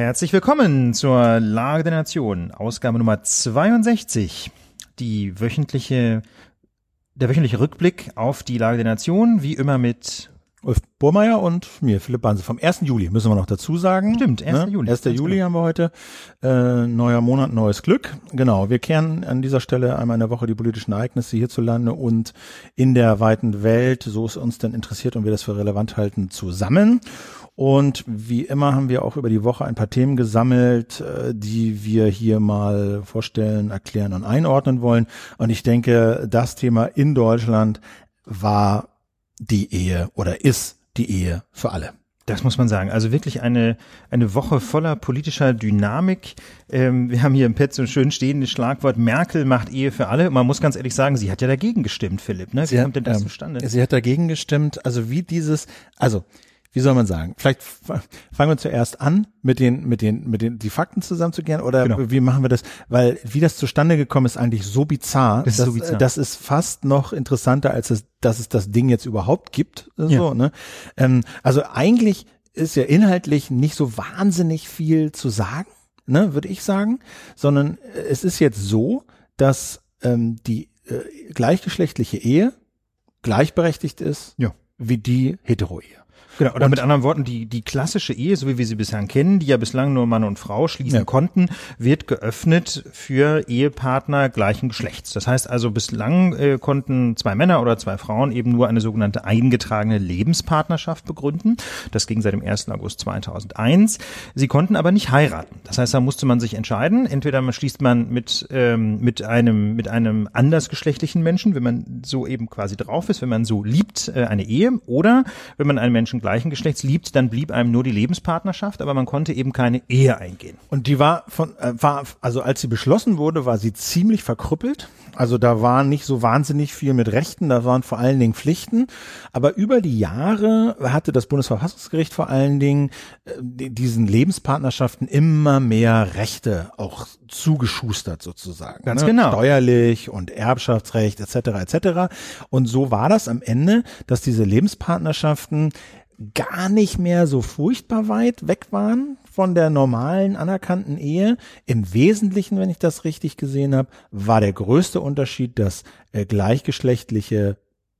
Herzlich willkommen zur Lage der Nation, Ausgabe Nummer 62. Die wöchentliche, der wöchentliche Rückblick auf die Lage der Nation, wie immer mit Ulf Burmeier und mir, Philipp Banse. Vom 1. Juli müssen wir noch dazu sagen. Stimmt, 1. Ne? Juli. 1. Juli genau. haben wir heute. Äh, neuer Monat, neues Glück. Genau, wir kehren an dieser Stelle einmal in der Woche die politischen Ereignisse hierzulande und in der weiten Welt, so es uns denn interessiert und wir das für relevant halten, zusammen. Und wie immer haben wir auch über die Woche ein paar Themen gesammelt, äh, die wir hier mal vorstellen, erklären und einordnen wollen. Und ich denke, das Thema in Deutschland war die Ehe oder ist die Ehe für alle. Das muss man sagen. Also wirklich eine, eine Woche voller politischer Dynamik. Ähm, wir haben hier im Pet so schön stehendes Schlagwort Merkel macht Ehe für alle. Man muss ganz ehrlich sagen, sie hat ja dagegen gestimmt, Philipp. Ne? Wie sie kommt denn das ähm, zustande? Sie hat dagegen gestimmt. Also wie dieses, also wie soll man sagen? Vielleicht fangen wir zuerst an, mit den, mit den, mit den, die Fakten zusammenzugehen oder genau. wie machen wir das? Weil wie das zustande gekommen ist, eigentlich so bizarr. Das, ist, so bizarr. das ist fast noch interessanter, als es, dass es das Ding jetzt überhaupt gibt. So, ja. ne? Ähm, also eigentlich ist ja inhaltlich nicht so wahnsinnig viel zu sagen, ne, würde ich sagen, sondern es ist jetzt so, dass ähm, die äh, gleichgeschlechtliche Ehe gleichberechtigt ist ja. wie die Hetero-Ehe. Genau, oder und mit anderen Worten, die, die klassische Ehe, so wie wir sie bisher kennen, die ja bislang nur Mann und Frau schließen ja. konnten, wird geöffnet für Ehepartner gleichen Geschlechts. Das heißt also, bislang äh, konnten zwei Männer oder zwei Frauen eben nur eine sogenannte eingetragene Lebenspartnerschaft begründen. Das ging seit dem 1. August 2001. Sie konnten aber nicht heiraten. Das heißt, da musste man sich entscheiden. Entweder man schließt man mit, ähm, mit einem, mit einem andersgeschlechtlichen Menschen, wenn man so eben quasi drauf ist, wenn man so liebt, äh, eine Ehe, oder wenn man einen Menschen gleichen Geschlechts liebt, dann blieb einem nur die Lebenspartnerschaft, aber man konnte eben keine Ehe eingehen. Und die war von, äh, war, also als sie beschlossen wurde, war sie ziemlich verkrüppelt. Also da war nicht so wahnsinnig viel mit Rechten, da waren vor allen Dingen Pflichten. Aber über die Jahre hatte das Bundesverfassungsgericht vor allen Dingen äh, diesen Lebenspartnerschaften immer mehr Rechte auch zugeschustert sozusagen. Ganz ne? genau. Steuerlich und Erbschaftsrecht etc. etc. Und so war das am Ende, dass diese Lebenspartnerschaften gar nicht mehr so furchtbar weit weg waren von der normalen anerkannten Ehe. Im Wesentlichen, wenn ich das richtig gesehen habe, war der größte Unterschied, dass äh, gleichgeschlechtliche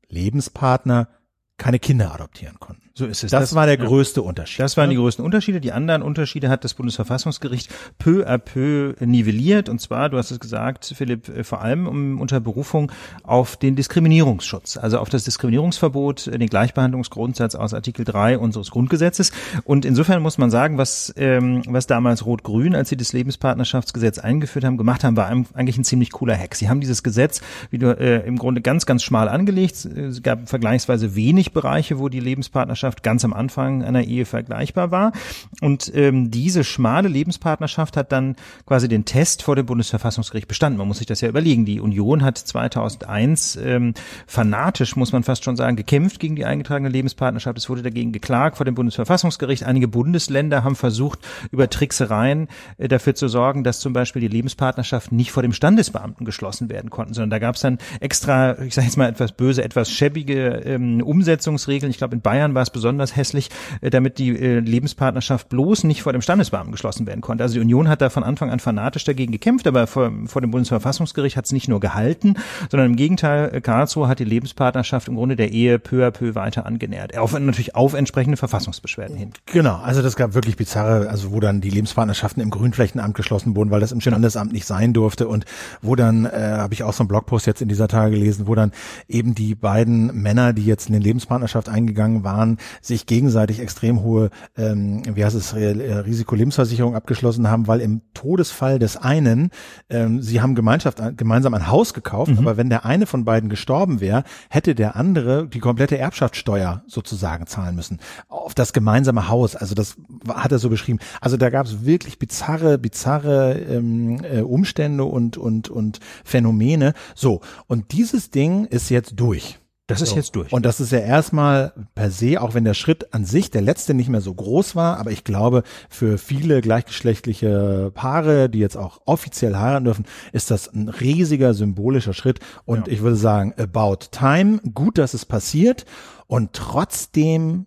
Lebenspartner keine Kinder adoptieren konnten. So ist es. Das, das war der größte Unterschied. Das waren die größten Unterschiede. Die anderen Unterschiede hat das Bundesverfassungsgericht peu à peu nivelliert. Und zwar, du hast es gesagt, Philipp, äh, vor allem um, unter Berufung auf den Diskriminierungsschutz, also auf das Diskriminierungsverbot, äh, den Gleichbehandlungsgrundsatz aus Artikel 3 unseres Grundgesetzes. Und insofern muss man sagen, was, ähm, was damals Rot-Grün, als sie das Lebenspartnerschaftsgesetz eingeführt haben, gemacht haben, war eigentlich ein ziemlich cooler Hack. Sie haben dieses Gesetz wie du, äh, im Grunde ganz, ganz schmal angelegt. Es gab vergleichsweise wenig Bereiche, wo die Lebenspartnerschaft Lebenspartnerschaft ganz am Anfang einer Ehe vergleichbar war. Und ähm, diese schmale Lebenspartnerschaft hat dann quasi den Test vor dem Bundesverfassungsgericht bestanden. Man muss sich das ja überlegen. Die Union hat 2001 ähm, fanatisch, muss man fast schon sagen, gekämpft gegen die eingetragene Lebenspartnerschaft. Es wurde dagegen geklagt vor dem Bundesverfassungsgericht. Einige Bundesländer haben versucht, über Tricksereien äh, dafür zu sorgen, dass zum Beispiel die Lebenspartnerschaften nicht vor dem Standesbeamten geschlossen werden konnten, sondern da gab es dann extra, ich sage jetzt mal etwas böse, etwas schäbige ähm, Umsetzungsregeln. Ich glaube, in Bayern war es besonders hässlich, äh, damit die äh, Lebenspartnerschaft bloß nicht vor dem Standesbeamten geschlossen werden konnte. Also die Union hat da von Anfang an fanatisch dagegen gekämpft, aber vor, vor dem Bundesverfassungsgericht hat es nicht nur gehalten, sondern im Gegenteil, äh, Karlsruhe hat die Lebenspartnerschaft im Grunde der Ehe peu à peu weiter angenähert. Auf, natürlich auf entsprechende Verfassungsbeschwerden hin. Genau, also das gab wirklich bizarre, also wo dann die Lebenspartnerschaften im Grünflächenamt geschlossen wurden, weil das im. Standesamt nicht sein durfte und wo dann, äh, habe ich auch so einen Blogpost jetzt in dieser Tage gelesen, wo dann eben die beiden Männer, die jetzt in den Lebenspartnerschaft eingegangen waren, sich gegenseitig extrem hohe, ähm, wie heißt es, Risikolebensversicherung abgeschlossen haben, weil im Todesfall des einen, ähm, sie haben Gemeinschaft, gemeinsam ein Haus gekauft, mhm. aber wenn der eine von beiden gestorben wäre, hätte der andere die komplette Erbschaftssteuer sozusagen zahlen müssen auf das gemeinsame Haus. Also das hat er so beschrieben. Also da gab es wirklich bizarre, bizarre ähm, äh, Umstände und und und Phänomene. So und dieses Ding ist jetzt durch. Das ist so. jetzt durch. Und das ist ja erstmal per se, auch wenn der Schritt an sich, der letzte nicht mehr so groß war, aber ich glaube, für viele gleichgeschlechtliche Paare, die jetzt auch offiziell heiraten dürfen, ist das ein riesiger symbolischer Schritt. Und ja. ich würde sagen, about time. Gut, dass es passiert. Und trotzdem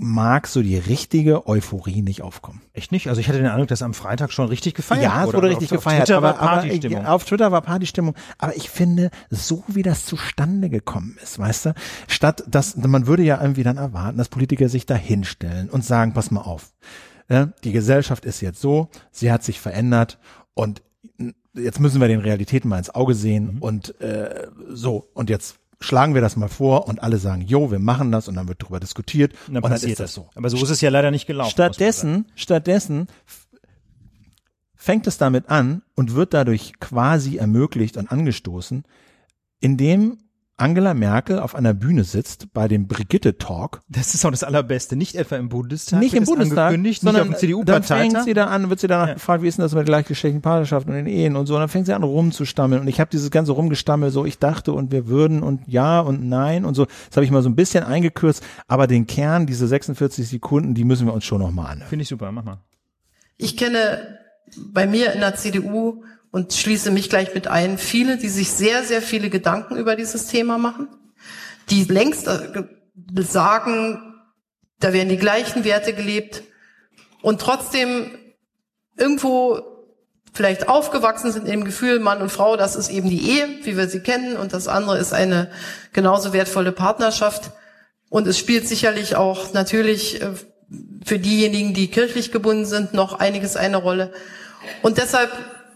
mag so die richtige Euphorie nicht aufkommen. Echt nicht? Also ich hatte den Eindruck, dass am Freitag schon richtig gefeiert ja, wurde. es wurde richtig gefeiert. Auf Twitter aber, war Partystimmung. Aber, auf Twitter war Partystimmung. Aber ich finde, so wie das zustande gekommen ist, weißt du, statt dass, man würde ja irgendwie dann erwarten, dass Politiker sich da hinstellen und sagen, pass mal auf, ja, die Gesellschaft ist jetzt so, sie hat sich verändert und jetzt müssen wir den Realitäten mal ins Auge sehen mhm. und äh, so und jetzt schlagen wir das mal vor und alle sagen, jo, wir machen das und dann wird darüber diskutiert und dann, und dann ist das so. Aber so ist es ja leider nicht gelaufen. Stattdessen, stattdessen fängt es damit an und wird dadurch quasi ermöglicht und angestoßen, indem Angela Merkel auf einer Bühne sitzt bei dem Brigitte Talk. Das ist auch das Allerbeste. Nicht etwa im Bundestag. Nicht im Bundestag, sondern nicht auf dem dann fängt sie da an, wird sie danach ja. gefragt, wie ist denn das mit gleichgeschlechtlichen Partnerschaften und den Ehen und so. Und dann fängt sie an rumzustammeln. Und ich habe dieses ganze Rumgestammel so, ich dachte und wir würden und ja und nein und so. Das habe ich mal so ein bisschen eingekürzt. Aber den Kern, diese 46 Sekunden, die müssen wir uns schon nochmal anhören. Finde ich super, mach mal. Ich kenne bei mir in der CDU und schließe mich gleich mit ein, viele, die sich sehr, sehr viele Gedanken über dieses Thema machen, die längst äh, sagen, da werden die gleichen Werte gelebt und trotzdem irgendwo vielleicht aufgewachsen sind im Gefühl, Mann und Frau, das ist eben die Ehe, wie wir sie kennen, und das andere ist eine genauso wertvolle Partnerschaft. Und es spielt sicherlich auch natürlich äh, für diejenigen, die kirchlich gebunden sind, noch einiges eine Rolle. Und deshalb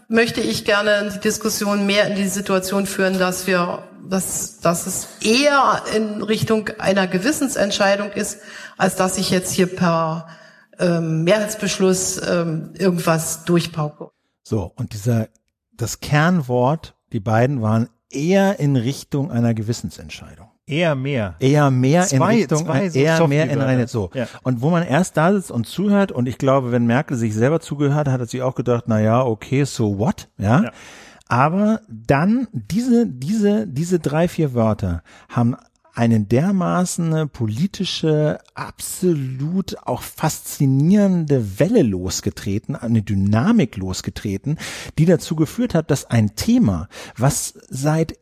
möchte ich gerne die Diskussion mehr in die Situation führen, dass wir, dass, dass es eher in Richtung einer Gewissensentscheidung ist, als dass ich jetzt hier per ähm, Mehrheitsbeschluss ähm, irgendwas durchpauke. So, und dieser, das Kernwort, die beiden waren eher in Richtung einer Gewissensentscheidung. Eher mehr. Eher mehr zwei, in Richtung, zwei so eher mehr in eine, so. Ja. Und wo man erst da sitzt und zuhört, und ich glaube, wenn Merkel sich selber zugehört hat, hat sie auch gedacht, na ja, okay, so what, ja. ja. Aber dann diese, diese, diese drei, vier Wörter haben eine dermaßen politische, absolut auch faszinierende Welle losgetreten, eine Dynamik losgetreten, die dazu geführt hat, dass ein Thema, was seit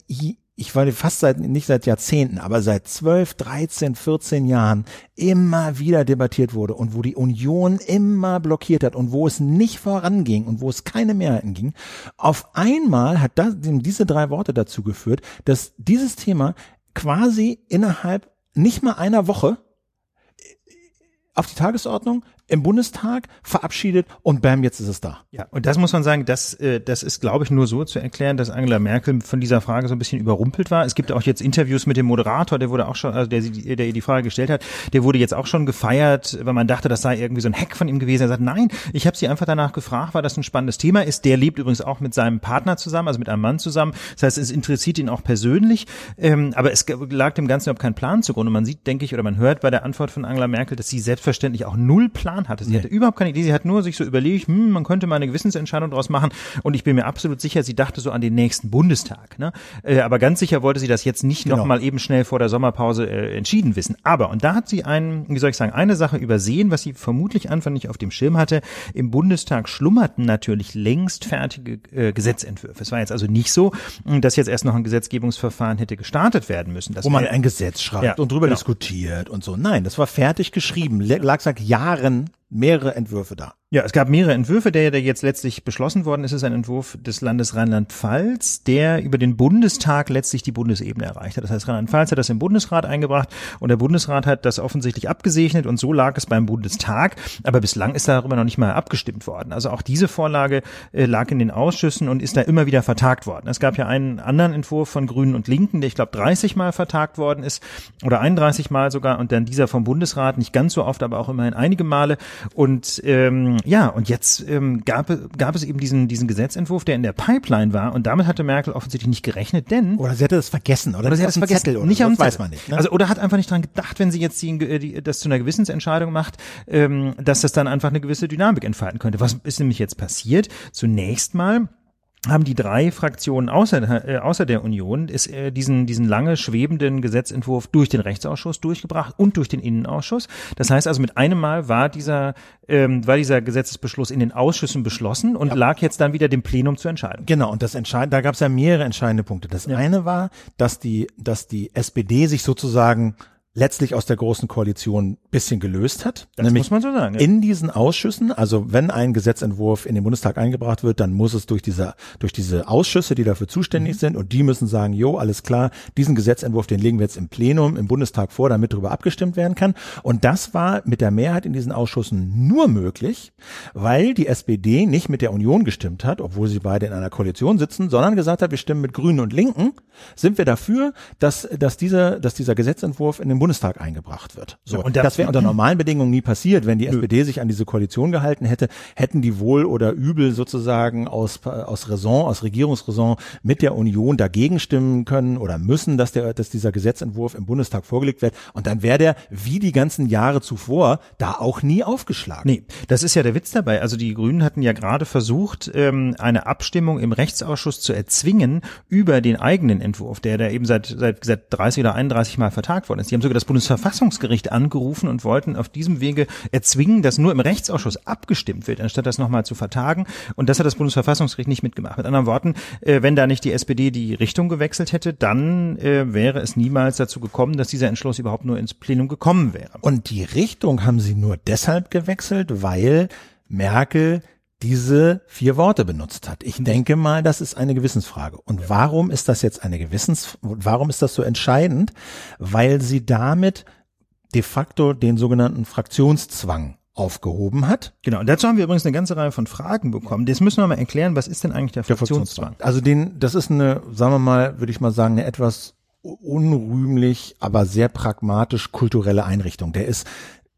ich war fast seit, nicht seit Jahrzehnten, aber seit 12, 13, 14 Jahren immer wieder debattiert wurde und wo die Union immer blockiert hat und wo es nicht voranging und wo es keine Mehrheiten ging. Auf einmal hat das, diese drei Worte dazu geführt, dass dieses Thema quasi innerhalb nicht mal einer Woche auf die Tagesordnung, im Bundestag verabschiedet und bam, jetzt ist es da. Ja, und das muss man sagen, das, äh, das ist, glaube ich, nur so zu erklären, dass Angela Merkel von dieser Frage so ein bisschen überrumpelt war. Es gibt auch jetzt Interviews mit dem Moderator, der wurde auch schon, also der, der ihr die Frage gestellt hat, der wurde jetzt auch schon gefeiert, weil man dachte, das sei irgendwie so ein Hack von ihm gewesen. Er sagt, nein, ich habe sie einfach danach gefragt, weil das ein spannendes Thema ist. Der lebt übrigens auch mit seinem Partner zusammen, also mit einem Mann zusammen. Das heißt, es interessiert ihn auch persönlich. Ähm, aber es lag dem Ganzen überhaupt kein Plan zugrunde. Man sieht, denke ich, oder man hört bei der Antwort von Angela Merkel, dass sie selbstverständlich auch null Plan Plan hatte. Sie nee. hatte überhaupt keine Idee. Sie hat nur sich so überlegt, hm, man könnte mal eine Gewissensentscheidung daraus machen. Und ich bin mir absolut sicher, sie dachte so an den nächsten Bundestag. Ne? Äh, aber ganz sicher wollte sie das jetzt nicht genau. noch mal eben schnell vor der Sommerpause äh, entschieden wissen. Aber, und da hat sie einen, wie soll ich sagen, eine Sache übersehen, was sie vermutlich Anfang nicht auf dem Schirm hatte. Im Bundestag schlummerten natürlich längst fertige äh, Gesetzentwürfe. Es war jetzt also nicht so, dass jetzt erst noch ein Gesetzgebungsverfahren hätte gestartet werden müssen. Wo man ein Gesetz schreibt ja, und drüber genau. diskutiert und so. Nein, das war fertig geschrieben. Lag seit Jahren mehrere Entwürfe da. Ja, es gab mehrere Entwürfe. Der, der jetzt letztlich beschlossen worden ist, ist ein Entwurf des Landes Rheinland-Pfalz, der über den Bundestag letztlich die Bundesebene erreicht hat. Das heißt, Rheinland-Pfalz hat das im Bundesrat eingebracht und der Bundesrat hat das offensichtlich abgesegnet und so lag es beim Bundestag. Aber bislang ist darüber noch nicht mal abgestimmt worden. Also auch diese Vorlage äh, lag in den Ausschüssen und ist da immer wieder vertagt worden. Es gab ja einen anderen Entwurf von Grünen und Linken, der ich glaube 30 Mal vertagt worden ist oder 31 Mal sogar und dann dieser vom Bundesrat nicht ganz so oft, aber auch immerhin einige Male. Und ähm, ja, und jetzt ähm, gab, gab es eben diesen, diesen Gesetzentwurf, der in der Pipeline war und damit hatte Merkel offensichtlich nicht gerechnet, denn... Oder sie hatte das vergessen oder, oder sie hat es vergessen, Zettel oder nicht so, das weiß man nicht. Ne? Also oder hat einfach nicht dran gedacht, wenn sie jetzt die, die, das zu einer Gewissensentscheidung macht, ähm, dass das dann einfach eine gewisse Dynamik entfalten könnte. Was ist nämlich jetzt passiert? Zunächst mal haben die drei Fraktionen außer, äh, außer der Union ist, äh, diesen, diesen lange schwebenden Gesetzentwurf durch den Rechtsausschuss durchgebracht und durch den Innenausschuss. Das heißt also, mit einem Mal war dieser, ähm, war dieser Gesetzesbeschluss in den Ausschüssen beschlossen und ja. lag jetzt dann wieder dem Plenum zur Entscheidung. Genau, und das entscheidend, da gab es ja mehrere entscheidende Punkte. Das ja. eine war, dass die, dass die SPD sich sozusagen letztlich aus der großen Koalition bisschen gelöst hat. Das nämlich muss man so sagen. Ja. In diesen Ausschüssen, also wenn ein Gesetzentwurf in den Bundestag eingebracht wird, dann muss es durch diese, durch diese Ausschüsse, die dafür zuständig mhm. sind und die müssen sagen, jo, alles klar, diesen Gesetzentwurf, den legen wir jetzt im Plenum, im Bundestag vor, damit darüber abgestimmt werden kann. Und das war mit der Mehrheit in diesen Ausschüssen nur möglich, weil die SPD nicht mit der Union gestimmt hat, obwohl sie beide in einer Koalition sitzen, sondern gesagt hat, wir stimmen mit Grünen und Linken, sind wir dafür, dass, dass dieser, dass dieser Gesetzentwurf in den Bundestag eingebracht wird. So, ja, und das wäre unter normalen Bedingungen nie passiert. Wenn die nö. SPD sich an diese Koalition gehalten hätte, hätten die wohl oder übel sozusagen aus, aus Raison, aus Regierungsraison mit der Union dagegen stimmen können oder müssen, dass der, dass dieser Gesetzentwurf im Bundestag vorgelegt wird. Und dann wäre der, wie die ganzen Jahre zuvor, da auch nie aufgeschlagen. Nee, das ist ja der Witz dabei. Also die Grünen hatten ja gerade versucht, ähm, eine Abstimmung im Rechtsausschuss zu erzwingen über den eigenen Entwurf, der da eben seit, seit, seit 30 oder 31 Mal vertagt worden ist. Die haben sogar das Bundesverfassungsgericht angerufen und wollten auf diesem Wege erzwingen, dass nur im Rechtsausschuss abgestimmt wird, anstatt das nochmal zu vertagen. Und das hat das Bundesverfassungsgericht nicht mitgemacht. Mit anderen Worten, äh, wenn da nicht die SPD die Richtung gewechselt hätte, dann äh, wäre es niemals dazu gekommen, dass dieser Entschluss überhaupt nur ins Plenum gekommen wäre. Und die Richtung haben sie nur deshalb gewechselt, weil Merkel diese vier Worte benutzt hat. Ich denke mal, das ist eine Gewissensfrage. Und warum ist das jetzt eine Gewissens, warum ist das so entscheidend? Weil sie damit de facto den sogenannten Fraktionszwang aufgehoben hat. Genau, und dazu haben wir übrigens eine ganze Reihe von Fragen bekommen. Das müssen wir mal erklären, was ist denn eigentlich der, der Fraktionszwang? Also den, das ist eine, sagen wir mal, würde ich mal sagen, eine etwas unrühmlich, aber sehr pragmatisch kulturelle Einrichtung. Der ist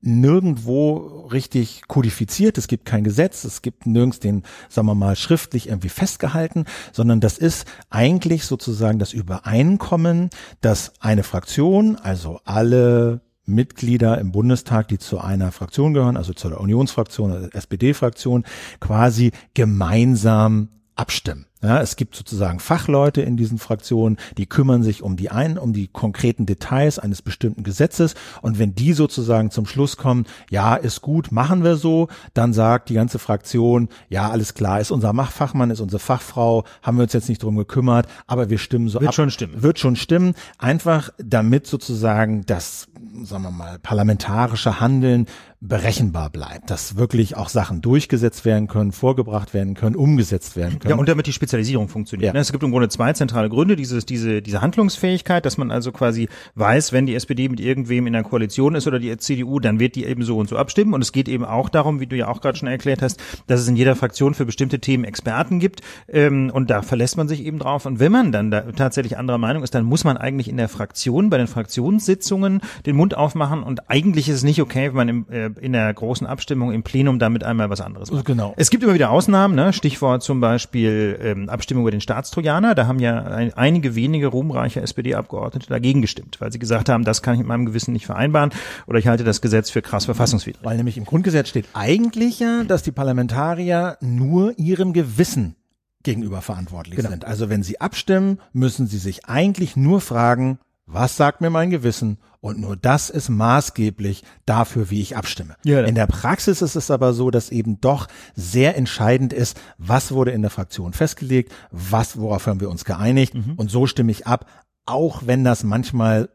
nirgendwo richtig kodifiziert. Es gibt kein Gesetz, es gibt nirgends den, sagen wir mal, schriftlich irgendwie festgehalten, sondern das ist eigentlich sozusagen das Übereinkommen, dass eine Fraktion, also alle Mitglieder im Bundestag, die zu einer Fraktion gehören, also zu der Unionsfraktion SPD-Fraktion, quasi gemeinsam abstimmen. Ja, es gibt sozusagen Fachleute in diesen Fraktionen, die kümmern sich um die ein, um die konkreten Details eines bestimmten Gesetzes. Und wenn die sozusagen zum Schluss kommen, ja, ist gut, machen wir so, dann sagt die ganze Fraktion, ja, alles klar, ist unser Fachmann, ist unsere Fachfrau, haben wir uns jetzt nicht drum gekümmert, aber wir stimmen so Wird ab. schon stimmen. Wird schon stimmen. Einfach damit sozusagen das, sagen wir mal, parlamentarische Handeln berechenbar bleibt, dass wirklich auch Sachen durchgesetzt werden können, vorgebracht werden können, umgesetzt werden können. Ja, und damit die Spezialisierung funktioniert. Ja. Ne, es gibt im Grunde zwei zentrale Gründe, dieses, diese, diese Handlungsfähigkeit, dass man also quasi weiß, wenn die SPD mit irgendwem in der Koalition ist oder die CDU, dann wird die eben so und so abstimmen. Und es geht eben auch darum, wie du ja auch gerade schon erklärt hast, dass es in jeder Fraktion für bestimmte Themen Experten gibt. Ähm, und da verlässt man sich eben drauf. Und wenn man dann da tatsächlich anderer Meinung ist, dann muss man eigentlich in der Fraktion, bei den Fraktionssitzungen den Mund aufmachen. Und eigentlich ist es nicht okay, wenn man im, äh, in der großen Abstimmung im Plenum damit einmal was anderes macht. Genau. Es gibt immer wieder Ausnahmen, ne? Stichwort zum Beispiel ähm, Abstimmung über den Staatstrojaner. Da haben ja ein, einige wenige ruhmreiche SPD-Abgeordnete dagegen gestimmt, weil sie gesagt haben, das kann ich mit meinem Gewissen nicht vereinbaren oder ich halte das Gesetz für krass verfassungswidrig. Weil nämlich im Grundgesetz steht eigentlich ja, dass die Parlamentarier nur ihrem Gewissen gegenüber verantwortlich genau. sind. Also wenn sie abstimmen, müssen sie sich eigentlich nur fragen, was sagt mir mein Gewissen? Und nur das ist maßgeblich dafür, wie ich abstimme. Ja, in der Praxis ist es aber so, dass eben doch sehr entscheidend ist, was wurde in der Fraktion festgelegt, was, worauf haben wir uns geeinigt. Mhm. Und so stimme ich ab, auch wenn das manchmal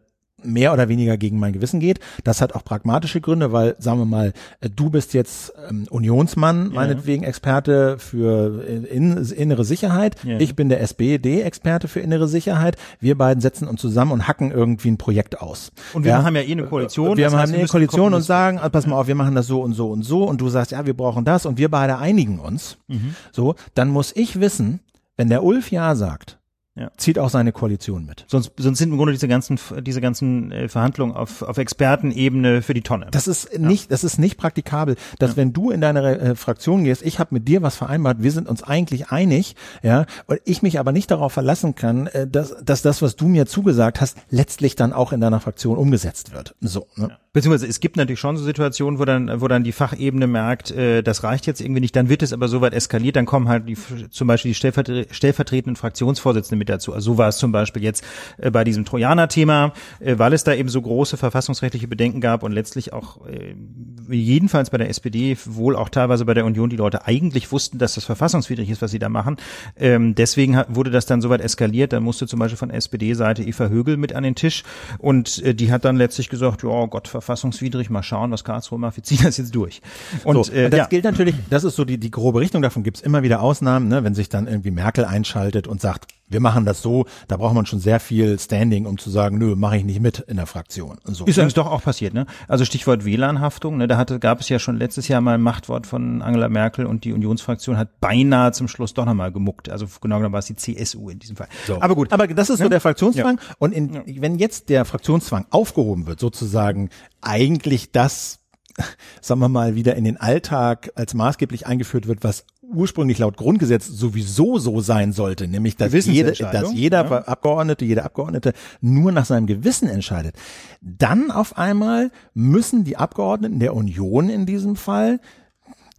mehr oder weniger gegen mein Gewissen geht. Das hat auch pragmatische Gründe, weil, sagen wir mal, äh, du bist jetzt ähm, Unionsmann, ja. meinetwegen Experte für in, innere Sicherheit. Ja. Ich bin der SPD-Experte für innere Sicherheit. Wir beiden setzen uns zusammen und hacken irgendwie ein Projekt aus. Und wir ja. haben ja eh eine Koalition. Wir haben heißt, eine Koalition und sagen, ah, pass mal auf, wir machen das so und so und so. Und du sagst, ja, wir brauchen das und wir beide einigen uns. Mhm. So, dann muss ich wissen, wenn der Ulf Ja sagt, ja. zieht auch seine Koalition mit. Sonst, sonst sind im Grunde diese ganzen, diese ganzen äh, Verhandlungen auf, auf Expertenebene für die Tonne. Das ist nicht, das ist nicht praktikabel, dass ja. wenn du in deine äh, Fraktion gehst, ich habe mit dir was vereinbart, wir sind uns eigentlich einig, ja, und ich mich aber nicht darauf verlassen kann, äh, dass, dass das, was du mir zugesagt hast, letztlich dann auch in deiner Fraktion umgesetzt wird. So. Ne? Ja. Beziehungsweise es gibt natürlich schon so Situationen, wo dann, wo dann die Fachebene merkt, äh, das reicht jetzt irgendwie nicht, dann wird es aber so weit eskaliert, dann kommen halt die, zum Beispiel die stellvertretenden Fraktionsvorsitzenden mit dazu. Also so war es zum Beispiel jetzt äh, bei diesem Trojaner-Thema, äh, weil es da eben so große verfassungsrechtliche Bedenken gab und letztlich auch äh, jedenfalls bei der SPD, wohl auch teilweise bei der Union, die Leute eigentlich wussten, dass das verfassungswidrig ist, was sie da machen. Ähm, deswegen hat, wurde das dann soweit eskaliert. Da musste zum Beispiel von SPD-Seite Eva Högel mit an den Tisch und äh, die hat dann letztlich gesagt, ja Gott, verfassungswidrig, mal schauen, was Karlsruhe macht, wir ziehen das jetzt durch. Und so, äh, das ja. gilt natürlich, das ist so die, die grobe Richtung, davon gibt's immer wieder Ausnahmen, ne, wenn sich dann irgendwie Merkel einschaltet und sagt, wir machen das so, da braucht man schon sehr viel Standing, um zu sagen, nö, mache ich nicht mit in der Fraktion. So. Ist übrigens doch auch passiert, ne? Also Stichwort WLAN-Haftung, ne? Da hatte, gab es ja schon letztes Jahr mal ein Machtwort von Angela Merkel und die Unionsfraktion hat beinahe zum Schluss doch nochmal gemuckt. Also genau genommen war es die CSU in diesem Fall. So. Aber gut. Aber das ist ne? so der Fraktionszwang. Ja. Und in, wenn jetzt der Fraktionszwang aufgehoben wird, sozusagen eigentlich das sagen wir mal, wieder in den Alltag als maßgeblich eingeführt wird, was ursprünglich laut Grundgesetz sowieso so sein sollte, nämlich dass, jede, dass jeder ja. Abgeordnete, jede Abgeordnete nur nach seinem Gewissen entscheidet. Dann auf einmal müssen die Abgeordneten der Union in diesem Fall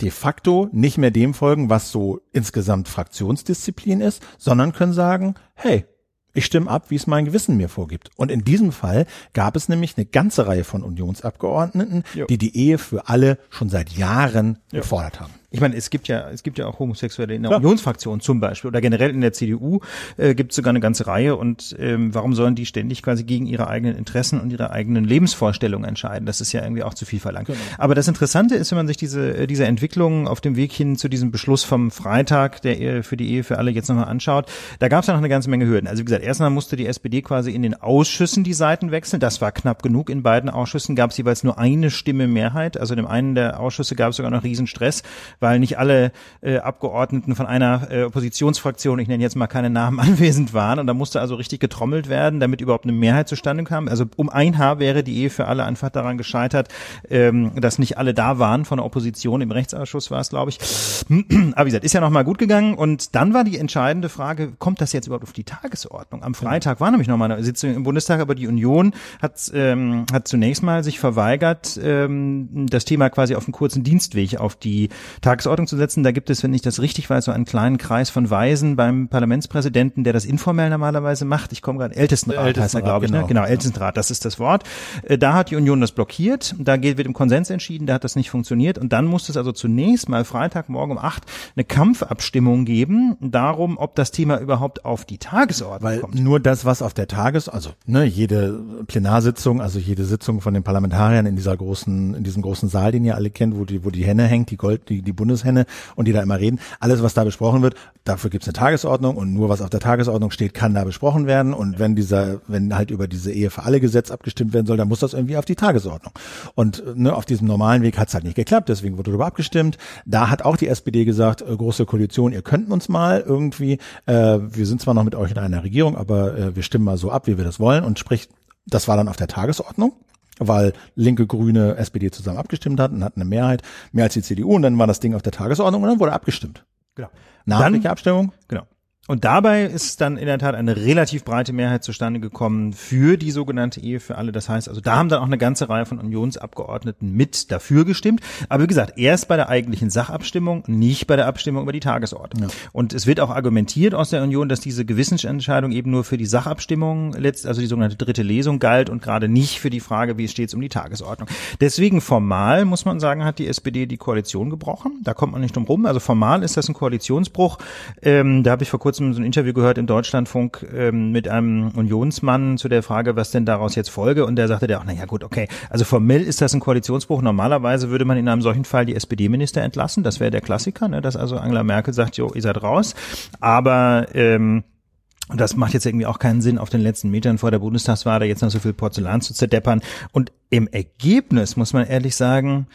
de facto nicht mehr dem folgen, was so insgesamt Fraktionsdisziplin ist, sondern können sagen, hey, ich stimme ab, wie es mein Gewissen mir vorgibt. Und in diesem Fall gab es nämlich eine ganze Reihe von Unionsabgeordneten, jo. die die Ehe für alle schon seit Jahren jo. gefordert haben. Ich meine, es gibt ja, es gibt ja auch Homosexuelle in der Klar. Unionsfraktion zum Beispiel oder generell in der CDU äh, gibt es sogar eine ganze Reihe. Und ähm, warum sollen die ständig quasi gegen ihre eigenen Interessen und ihre eigenen Lebensvorstellungen entscheiden? Das ist ja irgendwie auch zu viel verlangt. Genau. Aber das Interessante ist, wenn man sich diese äh, diese Entwicklung auf dem Weg hin zu diesem Beschluss vom Freitag der Ehe für die Ehe für alle jetzt nochmal anschaut, da gab es ja noch eine ganze Menge Hürden. Also wie gesagt, erstmal musste die SPD quasi in den Ausschüssen die Seiten wechseln. Das war knapp genug. In beiden Ausschüssen gab es jeweils nur eine Stimme Mehrheit. Also in dem einen der Ausschüsse gab es sogar noch Riesenstress weil nicht alle äh, Abgeordneten von einer äh, Oppositionsfraktion, ich nenne jetzt mal keine Namen, anwesend waren. Und da musste also richtig getrommelt werden, damit überhaupt eine Mehrheit zustande kam. Also um ein Haar wäre die Ehe für alle einfach daran gescheitert, ähm, dass nicht alle da waren von der Opposition. Im Rechtsausschuss war es, glaube ich. Aber wie gesagt, ist ja nochmal gut gegangen. Und dann war die entscheidende Frage, kommt das jetzt überhaupt auf die Tagesordnung? Am Freitag war nämlich nochmal eine Sitzung im Bundestag, aber die Union hat, ähm, hat zunächst mal sich verweigert, ähm, das Thema quasi auf einen kurzen Dienstweg auf die Tagesordnung Tagesordnung zu setzen. Da gibt es, wenn ich das richtig weiß, so einen kleinen Kreis von Weisen beim Parlamentspräsidenten, der das informell normalerweise macht. Ich komme gerade, Ältestenrat, Ältestenrat heißt er, glaube ich. Ne? Genau, ne? genau Ältestenrat, das ist das Wort. Äh, da hat die Union das blockiert. Da geht, wird im Konsens entschieden, da hat das nicht funktioniert. Und dann muss es also zunächst mal Freitagmorgen um acht eine Kampfabstimmung geben, darum, ob das Thema überhaupt auf die Tagesordnung Weil kommt. Nur das, was auf der Tages, also ne, jede Plenarsitzung, also jede Sitzung von den Parlamentariern in dieser großen, in diesem großen Saal, den ihr alle kennt, wo die, wo die Henne hängt, die Gold, die, die Bundeshenne und die da immer reden. Alles, was da besprochen wird, dafür gibt's eine Tagesordnung und nur was auf der Tagesordnung steht, kann da besprochen werden. Und wenn dieser, wenn halt über diese Ehe für alle Gesetz abgestimmt werden soll, dann muss das irgendwie auf die Tagesordnung. Und ne, auf diesem normalen Weg hat's halt nicht geklappt, deswegen wurde darüber abgestimmt. Da hat auch die SPD gesagt, äh, große Koalition, ihr könnt uns mal irgendwie, äh, wir sind zwar noch mit euch in einer Regierung, aber äh, wir stimmen mal so ab, wie wir das wollen und sprich, das war dann auf der Tagesordnung weil linke, grüne, SPD zusammen abgestimmt hatten und hatten eine Mehrheit, mehr als die CDU und dann war das Ding auf der Tagesordnung und dann wurde abgestimmt. Genau. Namentliche Abstimmung? Genau. Und dabei ist dann in der Tat eine relativ breite Mehrheit zustande gekommen für die sogenannte Ehe für alle. Das heißt, also da haben dann auch eine ganze Reihe von Unionsabgeordneten mit dafür gestimmt. Aber wie gesagt, erst bei der eigentlichen Sachabstimmung, nicht bei der Abstimmung über die Tagesordnung. Ja. Und es wird auch argumentiert aus der Union, dass diese Gewissensentscheidung eben nur für die Sachabstimmung, letzt, also die sogenannte dritte Lesung galt und gerade nicht für die Frage, wie steht es um die Tagesordnung. Deswegen formal, muss man sagen, hat die SPD die Koalition gebrochen. Da kommt man nicht drum rum. Also formal ist das ein Koalitionsbruch. Ähm, da habe ich vor kurzem kurzem so ein Interview gehört im Deutschlandfunk ähm, mit einem Unionsmann zu der Frage, was denn daraus jetzt folge. Und der sagte der auch, naja gut, okay, also formell ist das ein Koalitionsbruch. Normalerweise würde man in einem solchen Fall die SPD-Minister entlassen. Das wäre der Klassiker, ne? dass also Angela Merkel sagt, jo, ihr seid raus. Aber ähm, das macht jetzt irgendwie auch keinen Sinn, auf den letzten Metern vor der Bundestagswahl da jetzt noch so viel Porzellan zu zerdeppern. Und im Ergebnis muss man ehrlich sagen,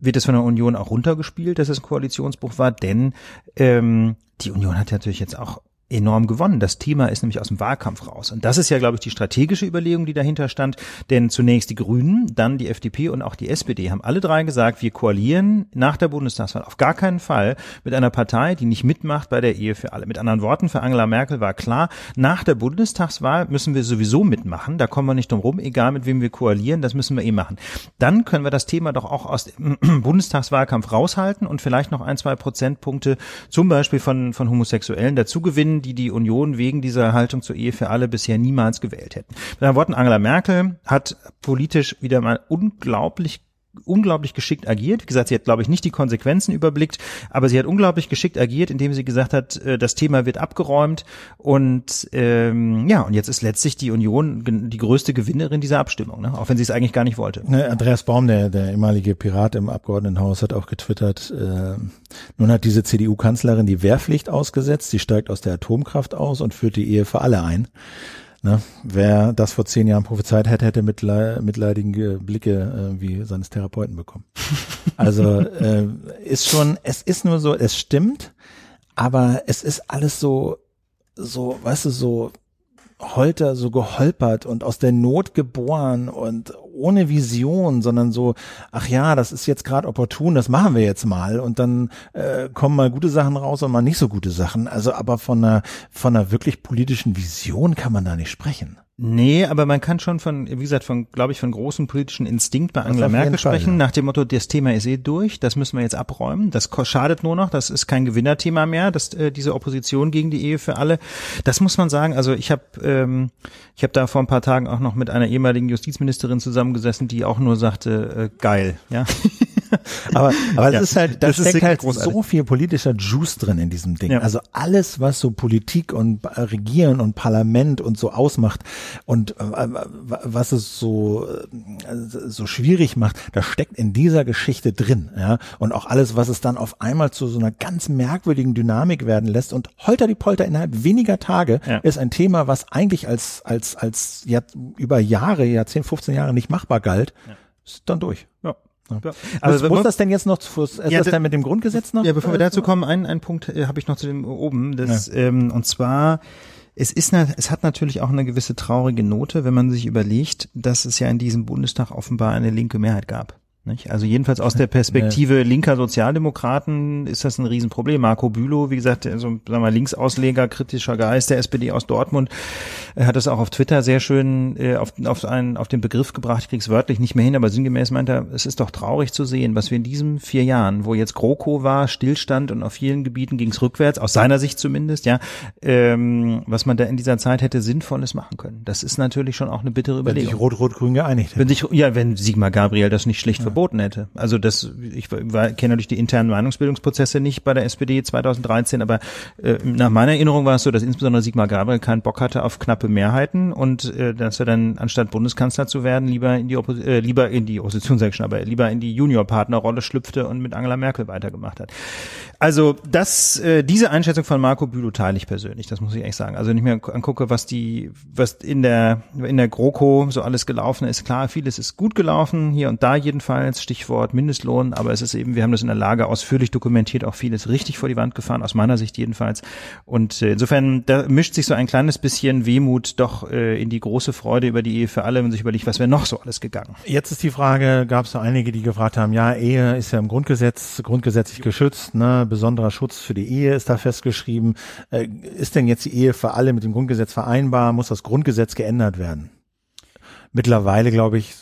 wird es von der Union auch runtergespielt, dass es ein Koalitionsbruch war, denn ähm, die Union hat ja natürlich jetzt auch enorm gewonnen. Das Thema ist nämlich aus dem Wahlkampf raus. Und das ist ja, glaube ich, die strategische Überlegung, die dahinter stand. Denn zunächst die Grünen, dann die FDP und auch die SPD haben alle drei gesagt, wir koalieren nach der Bundestagswahl auf gar keinen Fall mit einer Partei, die nicht mitmacht bei der Ehe für alle. Mit anderen Worten, für Angela Merkel war klar, nach der Bundestagswahl müssen wir sowieso mitmachen. Da kommen wir nicht drum rum, egal mit wem wir koalieren, das müssen wir eh machen. Dann können wir das Thema doch auch aus dem Bundestagswahlkampf raushalten und vielleicht noch ein, zwei Prozentpunkte zum Beispiel von, von Homosexuellen dazu die die Union wegen dieser Haltung zur Ehe für alle bisher niemals gewählt hätten. Mit anderen Worten, Angela Merkel hat politisch wieder mal unglaublich unglaublich geschickt agiert. Wie gesagt, sie hat, glaube ich, nicht die Konsequenzen überblickt, aber sie hat unglaublich geschickt agiert, indem sie gesagt hat, äh, das Thema wird abgeräumt und ähm, ja, und jetzt ist letztlich die Union die größte Gewinnerin dieser Abstimmung, ne? auch wenn sie es eigentlich gar nicht wollte. Ne, Andreas Baum, der, der ehemalige Pirat im Abgeordnetenhaus, hat auch getwittert, äh, nun hat diese CDU-Kanzlerin die Wehrpflicht ausgesetzt, sie steigt aus der Atomkraft aus und führt die Ehe für alle ein. Ne? Wer das vor zehn Jahren prophezeit hätte, hätte mitle mitleidige Blicke äh, wie seines Therapeuten bekommen. Also äh, ist schon, es ist nur so, es stimmt, aber es ist alles so, so, weißt du, so Holter so geholpert und aus der Not geboren und ohne Vision, sondern so, ach ja, das ist jetzt gerade opportun, das machen wir jetzt mal und dann äh, kommen mal gute Sachen raus und mal nicht so gute Sachen. Also aber von einer von einer wirklich politischen Vision kann man da nicht sprechen. Nee, aber man kann schon von, wie gesagt, von, glaube ich, von großem politischen Instinkt bei Angela Merkel sprechen, Fall, ja. nach dem Motto, das Thema ist eh durch, das müssen wir jetzt abräumen, das schadet nur noch, das ist kein Gewinnerthema mehr, das, äh, diese Opposition gegen die Ehe für alle. Das muss man sagen, also ich habe ähm, ich habe da vor ein paar Tagen auch noch mit einer ehemaligen Justizministerin zusammengesessen, die auch nur sagte, äh, geil, ja. aber aber ja, es ist halt, da steckt halt großartig. so viel politischer Juice drin in diesem Ding. Ja. Also alles, was so Politik und Regieren und Parlament und so ausmacht und äh, was es so äh, so schwierig macht, das steckt in dieser Geschichte drin. Ja und auch alles, was es dann auf einmal zu so einer ganz merkwürdigen Dynamik werden lässt und holter die Polter innerhalb weniger Tage ja. ist ein Thema, was eigentlich als als als ja, über Jahre, Jahrzehnt, 15 Jahre nicht machbar galt, ist dann durch. Ja. Ja. Also muss, muss das denn jetzt noch zu, ist ja, das denn mit dem Grundgesetz noch? Ja, bevor wir dazu kommen, einen, einen Punkt äh, habe ich noch zu dem oben. Das, ähm, und zwar es ist es hat natürlich auch eine gewisse traurige Note, wenn man sich überlegt, dass es ja in diesem Bundestag offenbar eine linke Mehrheit gab. Nicht? Also jedenfalls aus der Perspektive linker Sozialdemokraten ist das ein Riesenproblem. Marco Bülow, wie gesagt, so sagen wir, Linksausleger, kritischer Geist der SPD aus Dortmund, hat das auch auf Twitter sehr schön äh, auf, auf, einen, auf den Begriff gebracht, ich krieg's wörtlich nicht mehr hin, aber sinngemäß meint er, es ist doch traurig zu sehen, was wir in diesen vier Jahren, wo jetzt GroKo war, Stillstand und auf vielen Gebieten ging's rückwärts, aus seiner Sicht zumindest, ja, ähm, was man da in dieser Zeit hätte Sinnvolles machen können. Das ist natürlich schon auch eine bittere Überlegung. Wenn sich Rot-Rot-Grün geeinigt hätte. Wenn sich, ja, wenn Sigmar Gabriel das nicht schlicht ja verboten hätte. Also das, ich war, kenne natürlich die internen Meinungsbildungsprozesse nicht bei der SPD 2013, aber äh, nach meiner Erinnerung war es so, dass insbesondere Sigmar Gabriel keinen Bock hatte auf knappe Mehrheiten und äh, dass er dann anstatt Bundeskanzler zu werden lieber in die Oppo äh, lieber in die Opposition sag ich schon, aber lieber in die Juniorpartnerrolle schlüpfte und mit Angela Merkel weitergemacht hat. Also das, äh, diese Einschätzung von Marco Bülow teile ich persönlich, das muss ich echt sagen. Also wenn ich mir angucke, was die, was in der in der GroKo so alles gelaufen ist, klar, vieles ist gut gelaufen, hier und da jedenfalls. Stichwort Mindestlohn, aber es ist eben, wir haben das in der Lage ausführlich dokumentiert, auch vieles richtig vor die Wand gefahren, aus meiner Sicht jedenfalls. Und äh, insofern, da mischt sich so ein kleines bisschen Wehmut doch äh, in die große Freude über die Ehe für alle, wenn sich überlegt, was wäre noch so alles gegangen. Jetzt ist die Frage, gab es da einige, die gefragt haben, ja, Ehe ist ja im Grundgesetz, grundgesetzlich geschützt, ne, besonderer Schutz für die Ehe ist da festgeschrieben. Äh, ist denn jetzt die Ehe für alle mit dem Grundgesetz vereinbar? Muss das Grundgesetz geändert werden? Mittlerweile, glaube ich,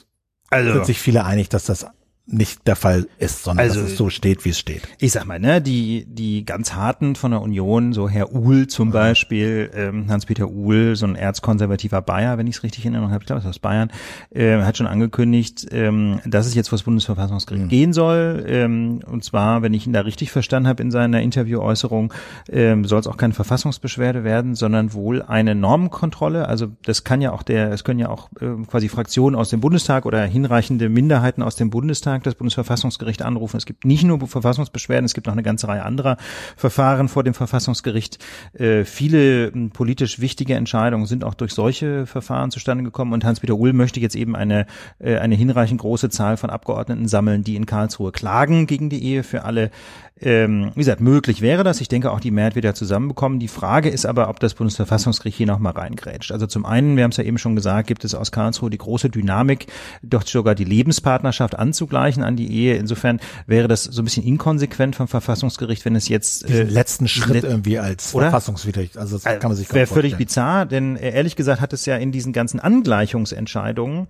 also, sind sich viele einig, dass das nicht der Fall ist, sondern also, dass es so steht, wie es steht. Ich sag mal, ne, die, die ganz harten von der Union, so Herr Uhl zum mhm. Beispiel, ähm, Hans-Peter Uhl, so ein erzkonservativer Bayer, wenn ich es richtig in Erinnerung habe, ich glaube, ist aus Bayern, äh, hat schon angekündigt, ähm, dass es jetzt vor das Bundesverfassungsgericht mhm. gehen soll. Ähm, und zwar, wenn ich ihn da richtig verstanden habe in seiner Interviewäußerung, ähm, soll es auch keine Verfassungsbeschwerde werden, sondern wohl eine Normenkontrolle. Also das kann ja auch der, es können ja auch äh, quasi Fraktionen aus dem Bundestag oder hinreichende Minderheiten aus dem Bundestag Bundestag, das Bundesverfassungsgericht anrufen. Es gibt nicht nur Verfassungsbeschwerden, es gibt noch eine ganze Reihe anderer Verfahren vor dem Verfassungsgericht. Äh, viele hm, politisch wichtige Entscheidungen sind auch durch solche Verfahren zustande gekommen und Hans-Peter Uhl möchte jetzt eben eine, äh, eine hinreichend große Zahl von Abgeordneten sammeln, die in Karlsruhe klagen gegen die Ehe für alle. Ähm, wie gesagt, möglich wäre das. Ich denke auch, die Mehrheit wieder zusammenbekommen. Die Frage ist aber, ob das Bundesverfassungsgericht hier nochmal reingrätscht. Also zum einen, wir haben es ja eben schon gesagt, gibt es aus Karlsruhe die große Dynamik, doch sogar die Lebenspartnerschaft anzugleichen an die Ehe. Insofern wäre das so ein bisschen inkonsequent vom Verfassungsgericht, wenn es jetzt äh, letzten Schritt irgendwie als oder? verfassungswidrig. Also das kann man sich Wäre völlig bizarr, denn äh, ehrlich gesagt hat es ja in diesen ganzen Angleichungsentscheidungen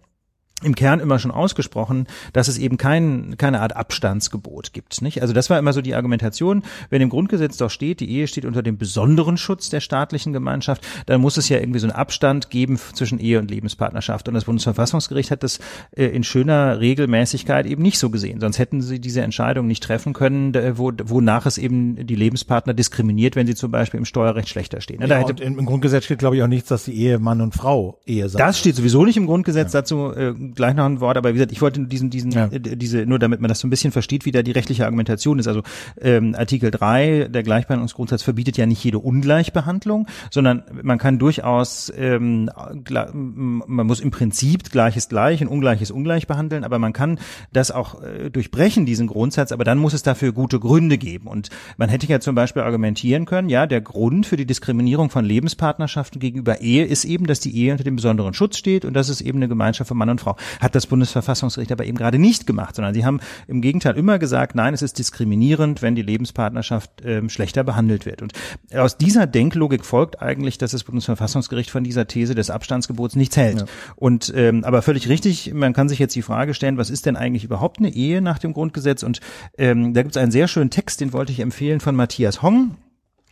im Kern immer schon ausgesprochen, dass es eben kein, keine Art Abstandsgebot gibt. Nicht? Also das war immer so die Argumentation, wenn im Grundgesetz doch steht, die Ehe steht unter dem besonderen Schutz der staatlichen Gemeinschaft, dann muss es ja irgendwie so einen Abstand geben zwischen Ehe und Lebenspartnerschaft. Und das Bundesverfassungsgericht hat das äh, in schöner Regelmäßigkeit eben nicht so gesehen. Sonst hätten sie diese Entscheidung nicht treffen können, wo, wonach es eben die Lebenspartner diskriminiert, wenn sie zum Beispiel im Steuerrecht schlechter stehen. Ja, hätte, im Grundgesetz steht, glaube ich, auch nichts, dass die Ehe Mann und Frau Ehe sagt. Das steht sowieso nicht im Grundgesetz ja. dazu. Äh, gleich noch ein Wort, aber wie gesagt, ich wollte diesen, diesen, ja. äh, diese, nur damit man das so ein bisschen versteht, wie da die rechtliche Argumentation ist. Also ähm, Artikel 3 der Gleichbehandlungsgrundsatz verbietet ja nicht jede Ungleichbehandlung, sondern man kann durchaus, ähm, man muss im Prinzip Gleiches gleich und Ungleiches ungleich behandeln, aber man kann das auch äh, durchbrechen, diesen Grundsatz, aber dann muss es dafür gute Gründe geben. Und man hätte ja zum Beispiel argumentieren können, ja, der Grund für die Diskriminierung von Lebenspartnerschaften gegenüber Ehe ist eben, dass die Ehe unter dem besonderen Schutz steht und dass es eben eine Gemeinschaft von Mann und Frau. Hat das Bundesverfassungsgericht aber eben gerade nicht gemacht, sondern sie haben im Gegenteil immer gesagt, nein, es ist diskriminierend, wenn die Lebenspartnerschaft ähm, schlechter behandelt wird. Und aus dieser Denklogik folgt eigentlich, dass das Bundesverfassungsgericht von dieser These des Abstandsgebots nichts hält. Ja. Und ähm, aber völlig richtig, man kann sich jetzt die Frage stellen, was ist denn eigentlich überhaupt eine Ehe nach dem Grundgesetz? Und ähm, da gibt es einen sehr schönen Text, den wollte ich empfehlen von Matthias Hong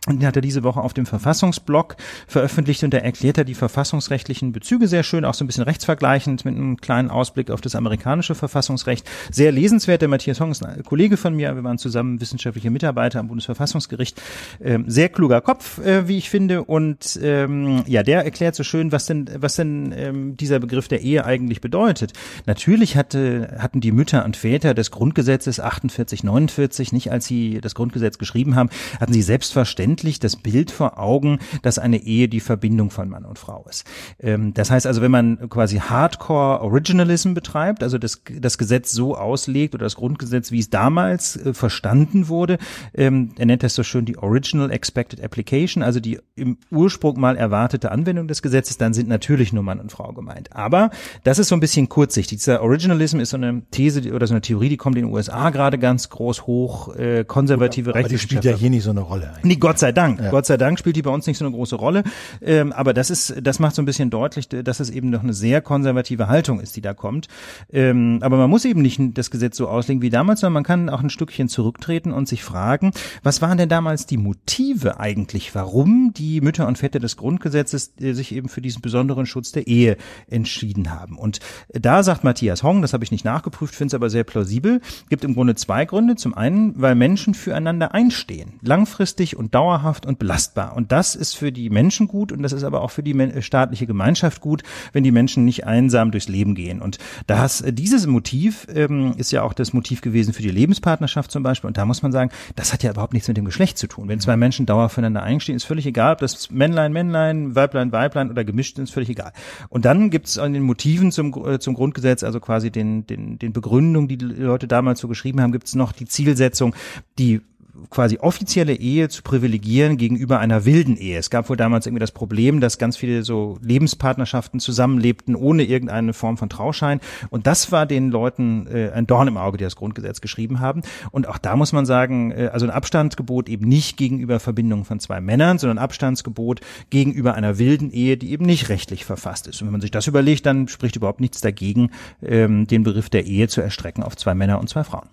und den hat er diese Woche auf dem Verfassungsblog veröffentlicht und da erklärt er die verfassungsrechtlichen Bezüge sehr schön, auch so ein bisschen rechtsvergleichend mit einem kleinen Ausblick auf das amerikanische Verfassungsrecht. Sehr lesenswert. Der Matthias Hong ist ein Kollege von mir. Wir waren zusammen wissenschaftliche Mitarbeiter am Bundesverfassungsgericht. Ähm, sehr kluger Kopf, äh, wie ich finde. Und ähm, ja, der erklärt so schön, was denn, was denn ähm, dieser Begriff der Ehe eigentlich bedeutet. Natürlich hatte, hatten die Mütter und Väter des Grundgesetzes 48, 49, nicht als sie das Grundgesetz geschrieben haben, hatten sie selbstverständlich endlich das Bild vor Augen, dass eine Ehe die Verbindung von Mann und Frau ist. Ähm, das heißt also, wenn man quasi Hardcore Originalism betreibt, also das, das Gesetz so auslegt oder das Grundgesetz, wie es damals äh, verstanden wurde, ähm, er nennt das so schön die Original Expected Application, also die im Ursprung mal erwartete Anwendung des Gesetzes, dann sind natürlich nur Mann und Frau gemeint. Aber das ist so ein bisschen kurzsichtig. Dieser Originalism ist so eine These oder so eine Theorie, die kommt in den USA gerade ganz groß hoch, äh, konservative Gut, aber, aber die spielt ja hier nicht so eine Rolle. Eigentlich. Nee, Gott sei sei Dank. Ja. Gott sei Dank spielt die bei uns nicht so eine große Rolle. Ähm, aber das ist, das macht so ein bisschen deutlich, dass es eben noch eine sehr konservative Haltung ist, die da kommt. Ähm, aber man muss eben nicht das Gesetz so auslegen wie damals, sondern man kann auch ein Stückchen zurücktreten und sich fragen, was waren denn damals die Motive eigentlich, warum die Mütter und Väter des Grundgesetzes äh, sich eben für diesen besonderen Schutz der Ehe entschieden haben. Und da sagt Matthias Hong, das habe ich nicht nachgeprüft, finde es aber sehr plausibel, gibt im Grunde zwei Gründe. Zum einen, weil Menschen füreinander einstehen, langfristig und dauerhaft dauerhaft und belastbar. Und das ist für die Menschen gut und das ist aber auch für die staatliche Gemeinschaft gut, wenn die Menschen nicht einsam durchs Leben gehen. Und das, dieses Motiv ähm, ist ja auch das Motiv gewesen für die Lebenspartnerschaft zum Beispiel. Und da muss man sagen, das hat ja überhaupt nichts mit dem Geschlecht zu tun. Wenn zwei Menschen dauerhaft füreinander einstehen, ist völlig egal, ob das Männlein, Männlein, Weiblein, Weiblein oder gemischt ist, völlig egal. Und dann gibt es an den Motiven zum, äh, zum Grundgesetz, also quasi den, den, den Begründungen, die die Leute damals so geschrieben haben, gibt es noch die Zielsetzung, die quasi offizielle Ehe zu privilegieren gegenüber einer wilden Ehe. Es gab wohl damals irgendwie das Problem, dass ganz viele so Lebenspartnerschaften zusammenlebten ohne irgendeine Form von Trauschein. Und das war den Leuten äh, ein Dorn im Auge, die das Grundgesetz geschrieben haben. Und auch da muss man sagen, äh, also ein Abstandsgebot eben nicht gegenüber Verbindungen von zwei Männern, sondern ein Abstandsgebot gegenüber einer wilden Ehe, die eben nicht rechtlich verfasst ist. Und wenn man sich das überlegt, dann spricht überhaupt nichts dagegen, ähm, den Begriff der Ehe zu erstrecken auf zwei Männer und zwei Frauen.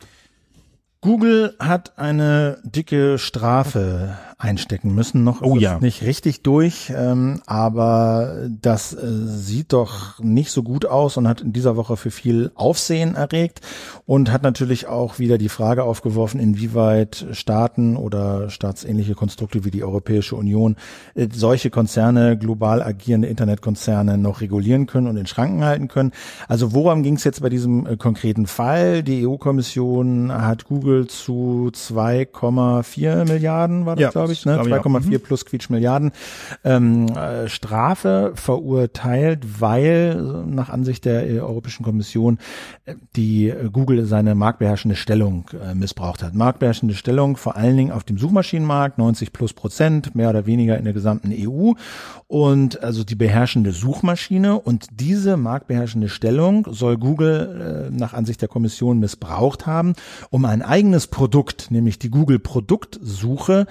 Google hat eine dicke Strafe einstecken müssen. Noch oh, ja. nicht richtig durch, ähm, aber das äh, sieht doch nicht so gut aus und hat in dieser Woche für viel Aufsehen erregt und hat natürlich auch wieder die Frage aufgeworfen, inwieweit Staaten oder staatsähnliche Konstrukte wie die Europäische Union äh, solche Konzerne, global agierende Internetkonzerne noch regulieren können und in Schranken halten können. Also worum ging es jetzt bei diesem äh, konkreten Fall? Die EU-Kommission hat Google zu 2,4 Milliarden, war das, ja. glaube ich, ich, ne? 2,4 mhm. plus Quietsch Milliarden ähm, äh, Strafe verurteilt, weil nach Ansicht der äh, Europäischen Kommission äh, die äh, Google seine marktbeherrschende Stellung äh, missbraucht hat. Marktbeherrschende Stellung vor allen Dingen auf dem Suchmaschinenmarkt, 90 plus Prozent, mehr oder weniger in der gesamten EU und also die beherrschende Suchmaschine und diese marktbeherrschende Stellung soll Google äh, nach Ansicht der Kommission missbraucht haben, um ein eigenes Produkt, nämlich die Google Produktsuche,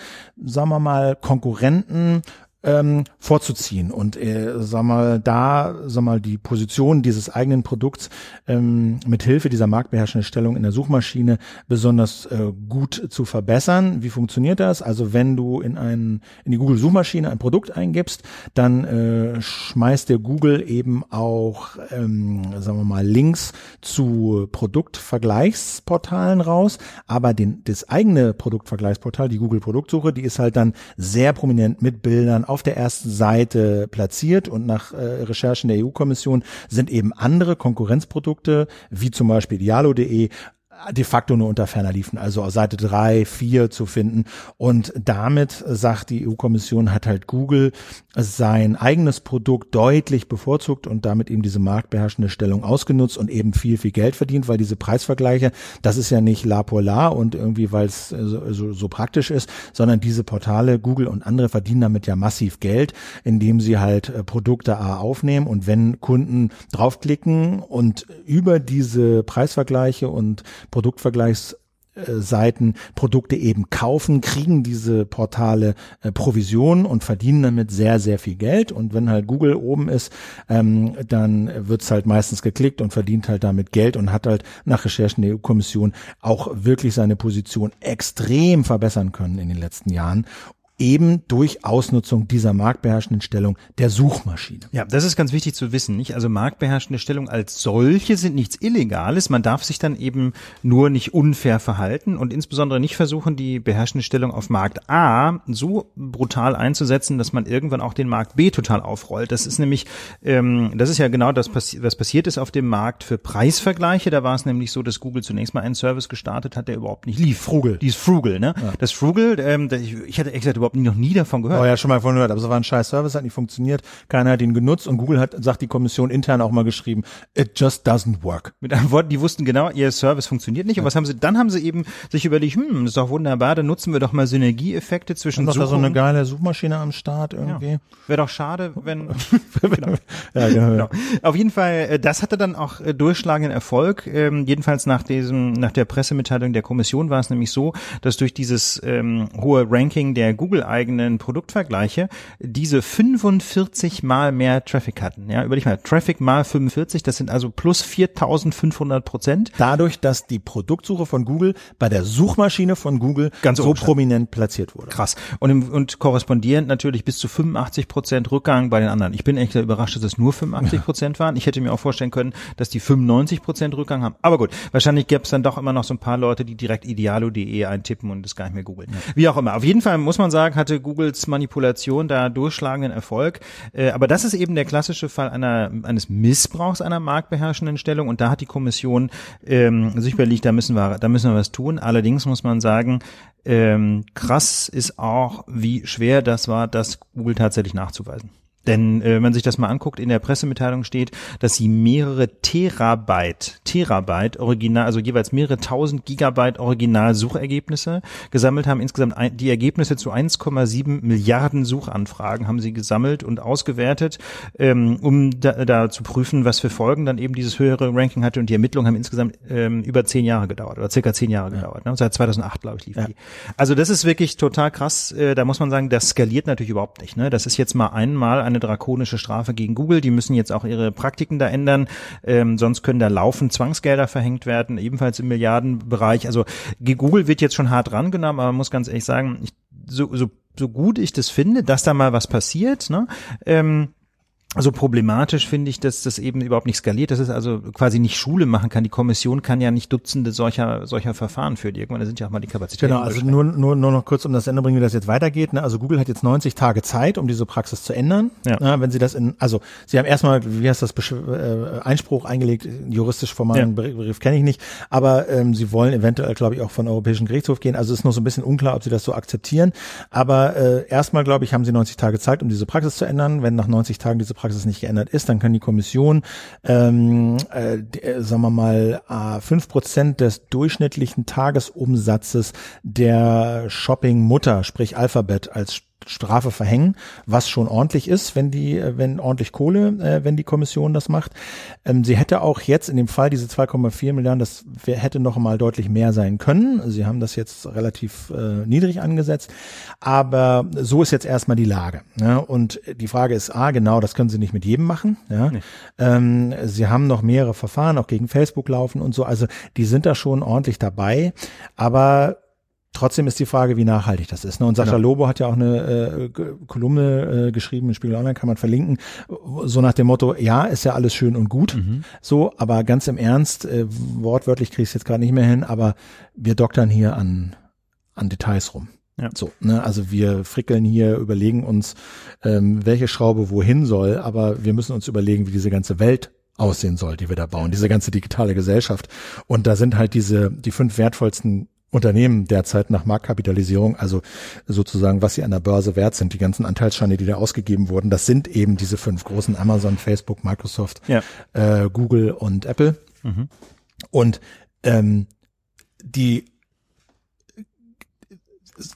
sagen wir mal, Konkurrenten ähm, vorzuziehen und äh, sag mal da sag mal die Position dieses eigenen Produkts ähm, mit Hilfe dieser marktbeherrschenden Stellung in der Suchmaschine besonders äh, gut zu verbessern. Wie funktioniert das? Also wenn du in einen in die Google Suchmaschine ein Produkt eingibst, dann äh, schmeißt der Google eben auch ähm, sagen wir mal Links zu Produktvergleichsportalen raus, aber den das eigene Produktvergleichsportal, die Google Produktsuche, die ist halt dann sehr prominent mit Bildern auf der ersten Seite platziert und nach äh, Recherchen der EU-Kommission sind eben andere Konkurrenzprodukte, wie zum Beispiel dialo.de, de facto nur unter ferner liefen, also auf Seite drei, vier zu finden. Und damit sagt die EU-Kommission, hat halt Google sein eigenes Produkt deutlich bevorzugt und damit eben diese marktbeherrschende Stellung ausgenutzt und eben viel, viel Geld verdient, weil diese Preisvergleiche, das ist ja nicht la pour la und irgendwie, weil es so, so, so praktisch ist, sondern diese Portale, Google und andere verdienen damit ja massiv Geld, indem sie halt äh, Produkte A aufnehmen und wenn Kunden draufklicken und über diese Preisvergleiche und Produktvergleichs Seiten Produkte eben kaufen, kriegen diese Portale äh, Provisionen und verdienen damit sehr, sehr viel Geld. Und wenn halt Google oben ist, ähm, dann wird's halt meistens geklickt und verdient halt damit Geld und hat halt nach Recherchen der EU-Kommission auch wirklich seine Position extrem verbessern können in den letzten Jahren eben durch Ausnutzung dieser marktbeherrschenden Stellung der Suchmaschine. Ja, das ist ganz wichtig zu wissen, nicht? Also marktbeherrschende Stellung als solche sind nichts Illegales. Man darf sich dann eben nur nicht unfair verhalten und insbesondere nicht versuchen, die beherrschende Stellung auf Markt A so brutal einzusetzen, dass man irgendwann auch den Markt B total aufrollt. Das ist nämlich, ähm, das ist ja genau das, was passiert ist auf dem Markt für Preisvergleiche. Da war es nämlich so, dass Google zunächst mal einen Service gestartet hat, der überhaupt nicht lief. Frugal. Die ist Frugal, ne? Ja. Das Frugal, ähm, ich, ich hatte echt gesagt überhaupt noch nie davon gehört. Oh ja, schon mal von gehört, aber es war ein scheiß Service, hat nicht funktioniert, keiner hat ihn genutzt und Google hat, sagt die Kommission intern auch mal geschrieben, it just doesn't work. Mit einem Wort, die wussten genau, ihr Service funktioniert nicht. Und was haben sie, dann haben sie eben sich überlegt, hm, ist doch wunderbar, dann nutzen wir doch mal Synergieeffekte zwischen Suchen. so eine geile Suchmaschine am Start irgendwie. Ja. Wäre doch schade, wenn, genau. ja, genau. genau. Auf jeden Fall, äh, das hatte dann auch äh, durchschlagenden Erfolg. Ähm, jedenfalls nach diesem, nach der Pressemitteilung der Kommission war es nämlich so, dass durch dieses ähm, hohe Ranking der Google-eigenen Produktvergleiche diese 45 mal mehr Traffic hatten. Ja, überleg mal, Traffic mal 45, das sind also plus 4500 Prozent. Dadurch, dass die Produktsuche von Google bei der Suchmaschine von Google Ganz so prominent platziert wurde. Krass. Und, im, und korrespondierend natürlich bis zu 85 Prozent Rückgang bei den anderen. Ich bin echt überrascht, dass es nur 85 Prozent waren. Ich hätte mir auch vorstellen können, dass die 95 Prozent Rückgang haben. Aber gut, wahrscheinlich gäbe es dann doch immer noch so ein paar Leute, die direkt idealo.de eintippen und das gar nicht mehr googeln. Ja. Wie auch immer. Auf jeden Fall muss man sagen, hatte Googles Manipulation da durchschlagenden Erfolg. Äh, aber das ist eben der klassische Fall einer, eines Missbrauchs einer marktbeherrschenden Stellung und da hat die Kommission ähm, sich da müssen wir, da müssen wir was tun. Allerdings muss man sagen, ähm, krass ist auch, wie schwer das war, das Google tatsächlich nachzuweisen. Denn äh, wenn man sich das mal anguckt, in der Pressemitteilung steht, dass sie mehrere Terabyte, Terabyte Original, also jeweils mehrere tausend Gigabyte Original-Suchergebnisse gesammelt haben. Insgesamt ein, die Ergebnisse zu 1,7 Milliarden Suchanfragen haben sie gesammelt und ausgewertet, ähm, um da, da zu prüfen, was für Folgen dann eben dieses höhere Ranking hatte. Und die Ermittlungen haben insgesamt ähm, über zehn Jahre gedauert oder circa zehn Jahre ja. gedauert. Ne? Seit 2008, glaube ich, lief ja. die. Also das ist wirklich total krass. Äh, da muss man sagen, das skaliert natürlich überhaupt nicht. Ne? Das ist jetzt mal einmal eine drakonische Strafe gegen Google. Die müssen jetzt auch ihre Praktiken da ändern. Ähm, sonst können da laufend Zwangsgelder verhängt werden, ebenfalls im Milliardenbereich. Also Google wird jetzt schon hart rangenommen, aber man muss ganz ehrlich sagen, ich, so, so, so gut ich das finde, dass da mal was passiert, ne? Ähm, so problematisch finde ich, dass das eben überhaupt nicht skaliert, dass es also quasi nicht Schule machen kann. Die Kommission kann ja nicht Dutzende solcher solcher Verfahren führen. Irgendwann sind ja auch mal die Kapazitäten. Genau, also nur, nur, nur noch kurz um das Ende bringen, wie das jetzt weitergeht. Ne? Also Google hat jetzt 90 Tage Zeit, um diese Praxis zu ändern. Ja. wenn sie das in, also sie haben erstmal, wie heißt das, äh, Einspruch eingelegt, juristisch formalen ja. Begriff kenne ich nicht, aber ähm, sie wollen eventuell, glaube ich, auch von Europäischen Gerichtshof gehen. Also es ist noch so ein bisschen unklar, ob sie das so akzeptieren. Aber äh, erstmal, glaube ich, haben sie 90 Tage Zeit, um diese Praxis zu ändern. Wenn nach 90 Tagen diese Praxis nicht geändert ist, dann kann die Kommission, ähm, äh, äh sagen wir mal, fünf äh, Prozent des durchschnittlichen Tagesumsatzes der Shopping-Mutter, sprich Alphabet als Strafe verhängen, was schon ordentlich ist, wenn die, äh, wenn ordentlich Kohle, äh, wenn die Kommission das macht. Ähm, sie hätte auch jetzt in dem Fall diese 2,4 Milliarden, das wär, hätte noch mal deutlich mehr sein können. Sie haben das jetzt relativ äh, niedrig angesetzt, aber so ist jetzt erstmal die Lage. Ja? Und die Frage ist, ah, genau, das können Sie nicht mit jedem machen. Ja? Nee. Ähm, sie haben noch mehrere Verfahren, auch gegen Facebook laufen und so. Also die sind da schon ordentlich dabei, aber Trotzdem ist die Frage, wie nachhaltig das ist. Ne? Und Sascha genau. Lobo hat ja auch eine äh, Kolumne äh, geschrieben in Spiegel Online, kann man verlinken, so nach dem Motto, ja, ist ja alles schön und gut, mhm. so, aber ganz im Ernst, äh, wortwörtlich kriege ich es jetzt gerade nicht mehr hin, aber wir doktern hier an, an Details rum. Ja. So, ne, also wir frickeln hier, überlegen uns, ähm, welche Schraube wohin soll, aber wir müssen uns überlegen, wie diese ganze Welt aussehen soll, die wir da bauen, diese ganze digitale Gesellschaft. Und da sind halt diese, die fünf wertvollsten Unternehmen derzeit nach Marktkapitalisierung, also sozusagen, was sie an der Börse wert sind, die ganzen Anteilsscheine, die da ausgegeben wurden, das sind eben diese fünf großen Amazon, Facebook, Microsoft, ja. äh, Google und Apple. Mhm. Und ähm, die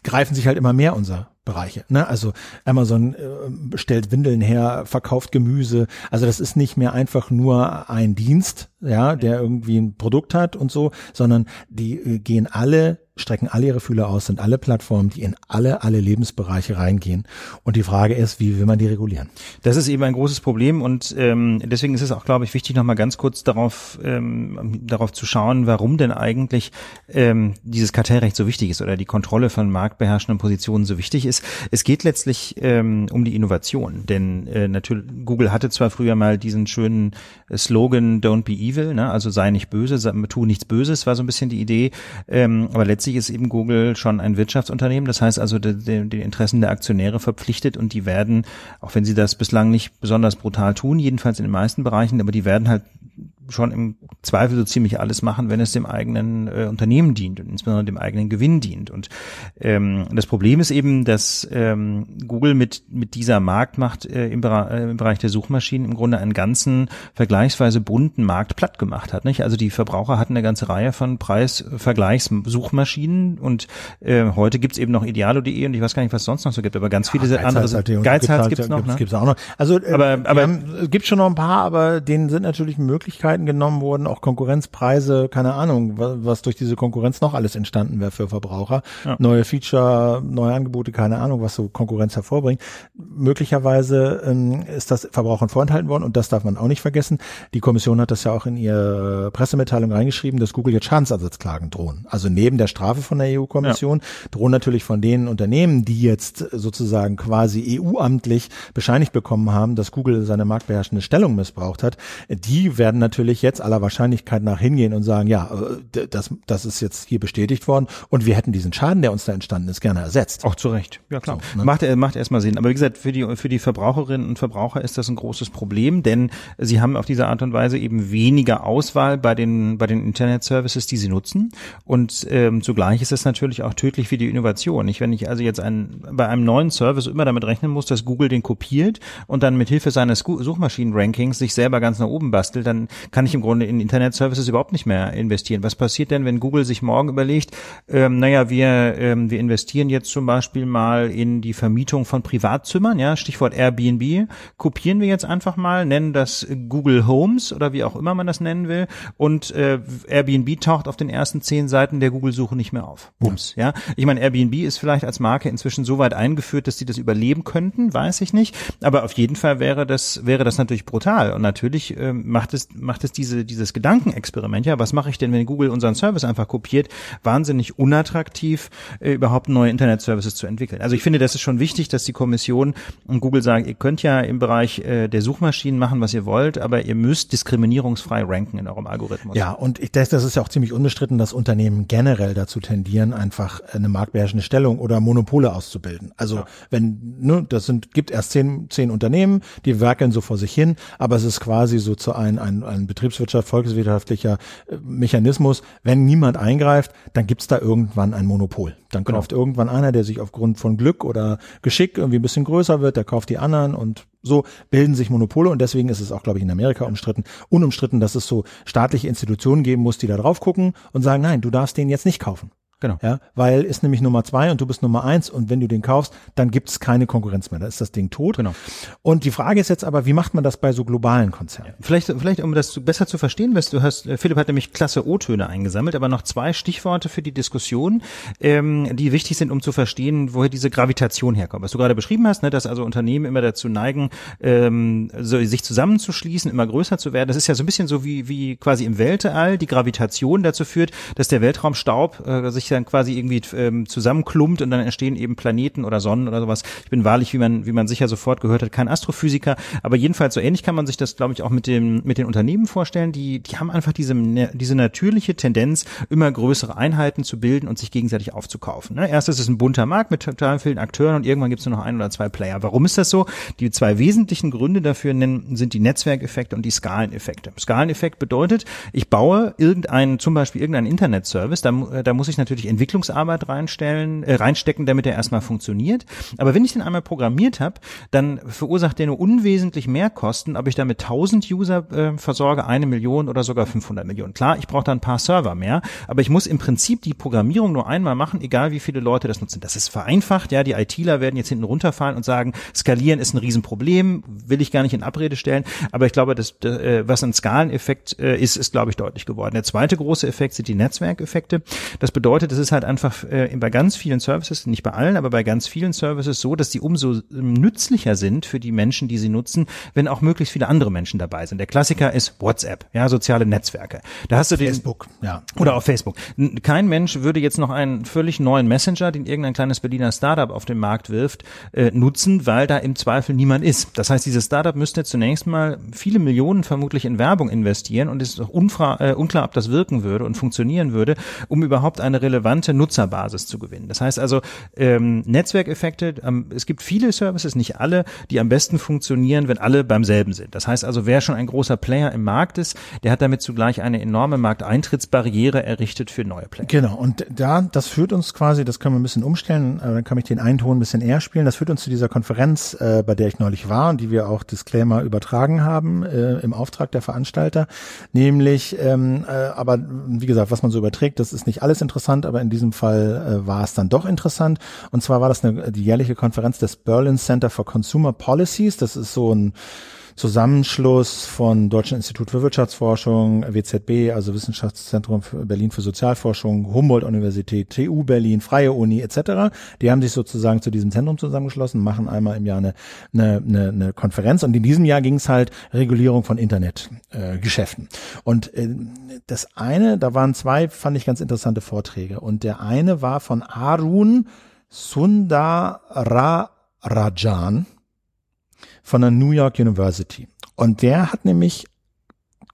greifen sich halt immer mehr unser Bereiche. Ne? Also Amazon äh, stellt Windeln her, verkauft Gemüse. Also das ist nicht mehr einfach nur ein Dienst, ja, der irgendwie ein Produkt hat und so, sondern die äh, gehen alle strecken alle ihre Fühler aus, sind alle Plattformen, die in alle, alle Lebensbereiche reingehen. Und die Frage ist, wie will man die regulieren? Das ist eben ein großes Problem und ähm, deswegen ist es auch, glaube ich, wichtig, nochmal ganz kurz darauf, ähm, darauf zu schauen, warum denn eigentlich ähm, dieses Kartellrecht so wichtig ist oder die Kontrolle von marktbeherrschenden Positionen so wichtig ist. Es geht letztlich ähm, um die Innovation, denn äh, natürlich Google hatte zwar früher mal diesen schönen Slogan Don't be evil, ne? also sei nicht böse, tu nichts Böses, war so ein bisschen die Idee, ähm, aber letztlich letztlich ist eben Google schon ein Wirtschaftsunternehmen. Das heißt also, die Interessen der Aktionäre verpflichtet und die werden, auch wenn sie das bislang nicht besonders brutal tun, jedenfalls in den meisten Bereichen, aber die werden halt schon im Zweifel so ziemlich alles machen, wenn es dem eigenen äh, Unternehmen dient und insbesondere dem eigenen Gewinn dient. Und ähm, das Problem ist eben, dass ähm, Google mit mit dieser Marktmacht äh, im, äh, im Bereich der Suchmaschinen im Grunde einen ganzen vergleichsweise bunten Markt platt gemacht hat. Nicht? Also die Verbraucher hatten eine ganze Reihe von Preisvergleichssuchmaschinen und äh, heute gibt's eben noch idealo.de und ich weiß gar nicht, was es sonst noch so gibt, aber ganz viele ja, andere Geizhals gibt's noch. Gibt's, ne? gibt's auch noch. Also äh, aber, aber haben, es gibt schon noch ein paar, aber denen sind natürlich Möglichkeiten Möglichkeiten genommen wurden, auch Konkurrenzpreise, keine Ahnung, was, was durch diese Konkurrenz noch alles entstanden wäre für Verbraucher. Ja. Neue Feature, neue Angebote, keine Ahnung, was so Konkurrenz hervorbringt. Möglicherweise ähm, ist das Verbrauchern vorenthalten worden und das darf man auch nicht vergessen. Die Kommission hat das ja auch in ihre Pressemitteilung reingeschrieben, dass Google jetzt Schadensersatzklagen drohen. Also neben der Strafe von der EU-Kommission ja. drohen natürlich von den Unternehmen, die jetzt sozusagen quasi EU-amtlich bescheinigt bekommen haben, dass Google seine marktbeherrschende Stellung missbraucht hat, die werden natürlich natürlich jetzt aller Wahrscheinlichkeit nach hingehen und sagen, ja, äh, das, das ist jetzt hier bestätigt worden und wir hätten diesen Schaden, der uns da entstanden ist, gerne ersetzt. Auch zu Recht, ja klar. So, ne? Macht, macht erstmal Sinn. Aber wie gesagt, für die, für die Verbraucherinnen und Verbraucher ist das ein großes Problem, denn sie haben auf diese Art und Weise eben weniger Auswahl bei den, bei den Internet-Services, die sie nutzen. Und ähm, zugleich ist es natürlich auch tödlich für die Innovation. Ich, wenn ich also jetzt ein, bei einem neuen Service immer damit rechnen muss, dass Google den kopiert und dann mit Hilfe seines Suchmaschinen-Rankings sich selber ganz nach oben bastelt, dann kann ich im Grunde in Internet-Services überhaupt nicht mehr investieren. Was passiert denn, wenn Google sich morgen überlegt, ähm, naja, wir, ähm, wir investieren jetzt zum Beispiel mal in die Vermietung von Privatzimmern, ja, Stichwort Airbnb, kopieren wir jetzt einfach mal, nennen das Google Homes oder wie auch immer man das nennen will und äh, Airbnb taucht auf den ersten zehn Seiten der Google-Suche nicht mehr auf. Bums, ja. Ich meine, Airbnb ist vielleicht als Marke inzwischen so weit eingeführt, dass sie das überleben könnten, weiß ich nicht, aber auf jeden Fall wäre das, wäre das natürlich brutal und natürlich äh, macht es, macht diese, dieses Gedankenexperiment, ja, was mache ich denn, wenn Google unseren Service einfach kopiert, wahnsinnig unattraktiv, äh, überhaupt neue Internet-Services zu entwickeln. Also ich finde, das ist schon wichtig, dass die Kommission und Google sagen, ihr könnt ja im Bereich äh, der Suchmaschinen machen, was ihr wollt, aber ihr müsst diskriminierungsfrei ranken in eurem Algorithmus. Ja, und ich denke, das ist ja auch ziemlich unbestritten, dass Unternehmen generell dazu tendieren, einfach eine marktbeherrschende Stellung oder Monopole auszubilden. Also ja. wenn, ne, das sind, gibt erst zehn, zehn Unternehmen, die werkeln so vor sich hin, aber es ist quasi so zu ein, ein, ein Betriebswirtschaft, volkswirtschaftlicher äh, Mechanismus. Wenn niemand eingreift, dann gibt's da irgendwann ein Monopol. Dann genau. kauft irgendwann einer, der sich aufgrund von Glück oder Geschick irgendwie ein bisschen größer wird, der kauft die anderen und so bilden sich Monopole und deswegen ist es auch, glaube ich, in Amerika umstritten, unumstritten, dass es so staatliche Institutionen geben muss, die da drauf gucken und sagen, nein, du darfst den jetzt nicht kaufen. Genau. Ja, weil ist nämlich Nummer zwei und du bist Nummer eins und wenn du den kaufst, dann gibt es keine Konkurrenz mehr. Da ist das Ding tot. Genau. Und die Frage ist jetzt aber, wie macht man das bei so globalen Konzernen? Ja, vielleicht, vielleicht, um das besser zu verstehen, weißt du hast, äh, Philipp hat nämlich klasse O-Töne eingesammelt, aber noch zwei Stichworte für die Diskussion, ähm, die wichtig sind, um zu verstehen, woher diese Gravitation herkommt. Was du gerade beschrieben hast, ne, dass also Unternehmen immer dazu neigen, ähm, so, sich zusammenzuschließen, immer größer zu werden. Das ist ja so ein bisschen so wie, wie quasi im Weltall die Gravitation dazu führt, dass der Weltraumstaub äh, sich dann quasi irgendwie ähm, zusammenklumpt und dann entstehen eben Planeten oder Sonnen oder sowas. Ich bin wahrlich, wie man, wie man sicher sofort gehört hat, kein Astrophysiker, aber jedenfalls so ähnlich kann man sich das, glaube ich, auch mit dem, mit den Unternehmen vorstellen. Die, die haben einfach diese, ne, diese natürliche Tendenz, immer größere Einheiten zu bilden und sich gegenseitig aufzukaufen. Ne? Erst ist es ein bunter Markt mit total vielen Akteuren und irgendwann gibt es nur noch ein oder zwei Player. Warum ist das so? Die zwei wesentlichen Gründe dafür nennen, sind die Netzwerkeffekte und die Skaleneffekte. Skaleneffekt bedeutet, ich baue irgendeinen, zum Beispiel irgendeinen Internetservice, da, da muss ich natürlich Entwicklungsarbeit reinstellen, äh, reinstecken, damit er erstmal funktioniert. Aber wenn ich den einmal programmiert habe, dann verursacht der nur unwesentlich mehr Kosten, ob ich damit 1000 User äh, versorge, eine Million oder sogar 500 Millionen. Klar, ich brauche da ein paar Server mehr, aber ich muss im Prinzip die Programmierung nur einmal machen, egal wie viele Leute das nutzen. Das ist vereinfacht, ja, die ITler werden jetzt hinten runterfallen und sagen, skalieren ist ein Riesenproblem, will ich gar nicht in Abrede stellen, aber ich glaube, das, äh, was ein Skaleneffekt äh, ist, ist, glaube ich, deutlich geworden. Der zweite große Effekt sind die Netzwerkeffekte. Das bedeutet, es ist halt einfach äh, bei ganz vielen Services, nicht bei allen, aber bei ganz vielen Services so, dass die umso ähm, nützlicher sind für die Menschen, die sie nutzen, wenn auch möglichst viele andere Menschen dabei sind. Der Klassiker ist WhatsApp, ja, soziale Netzwerke. Da hast du den Facebook, ja. Oder auf Facebook. Kein Mensch würde jetzt noch einen völlig neuen Messenger, den irgendein kleines Berliner Startup auf den Markt wirft, äh, nutzen, weil da im Zweifel niemand ist. Das heißt, dieses Startup müsste zunächst mal viele Millionen vermutlich in Werbung investieren und es ist auch äh, unklar, ob das wirken würde und funktionieren würde, um überhaupt eine relevante Nutzerbasis zu gewinnen. Das heißt also, ähm, Netzwerkeffekte, ähm, es gibt viele Services, nicht alle, die am besten funktionieren, wenn alle beim selben sind. Das heißt also, wer schon ein großer Player im Markt ist, der hat damit zugleich eine enorme Markteintrittsbarriere errichtet für neue Player. Genau, und da, das führt uns quasi, das können wir ein bisschen umstellen, äh, dann kann ich den einen Ton ein bisschen eher spielen, das führt uns zu dieser Konferenz, äh, bei der ich neulich war und die wir auch Disclaimer übertragen haben äh, im Auftrag der Veranstalter, nämlich, ähm, äh, aber wie gesagt, was man so überträgt, das ist nicht alles interessant, aber in diesem Fall äh, war es dann doch interessant. Und zwar war das eine, die jährliche Konferenz des Berlin Center for Consumer Policies. Das ist so ein Zusammenschluss von Deutschen Institut für Wirtschaftsforschung, WZB, also Wissenschaftszentrum für Berlin für Sozialforschung, Humboldt-Universität, TU Berlin, Freie Uni etc. Die haben sich sozusagen zu diesem Zentrum zusammengeschlossen, machen einmal im Jahr eine, eine, eine, eine Konferenz und in diesem Jahr ging es halt Regulierung von Internetgeschäften. Äh, und äh, das eine, da waren zwei, fand ich ganz interessante Vorträge und der eine war von Arun Sundararajan von der New York University. Und der hat nämlich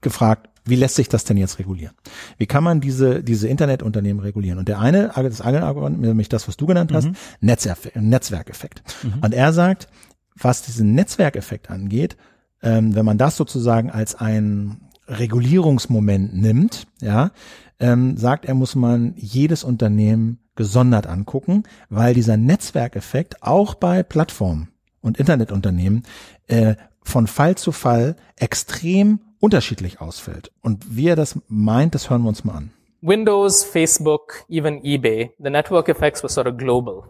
gefragt, wie lässt sich das denn jetzt regulieren? Wie kann man diese, diese Internetunternehmen regulieren? Und der eine, das eine Argument, nämlich das, was du genannt hast, mhm. Netzwerkeffekt. Mhm. Und er sagt, was diesen Netzwerkeffekt angeht, ähm, wenn man das sozusagen als ein Regulierungsmoment nimmt, ja, ähm, sagt er, muss man jedes Unternehmen gesondert angucken, weil dieser Netzwerkeffekt auch bei Plattformen und Internetunternehmen äh, von Fall zu Fall extrem unterschiedlich ausfällt. Und wie er das meint, das hören wir uns mal an. Windows, Facebook, even eBay, the network effects were sort of global.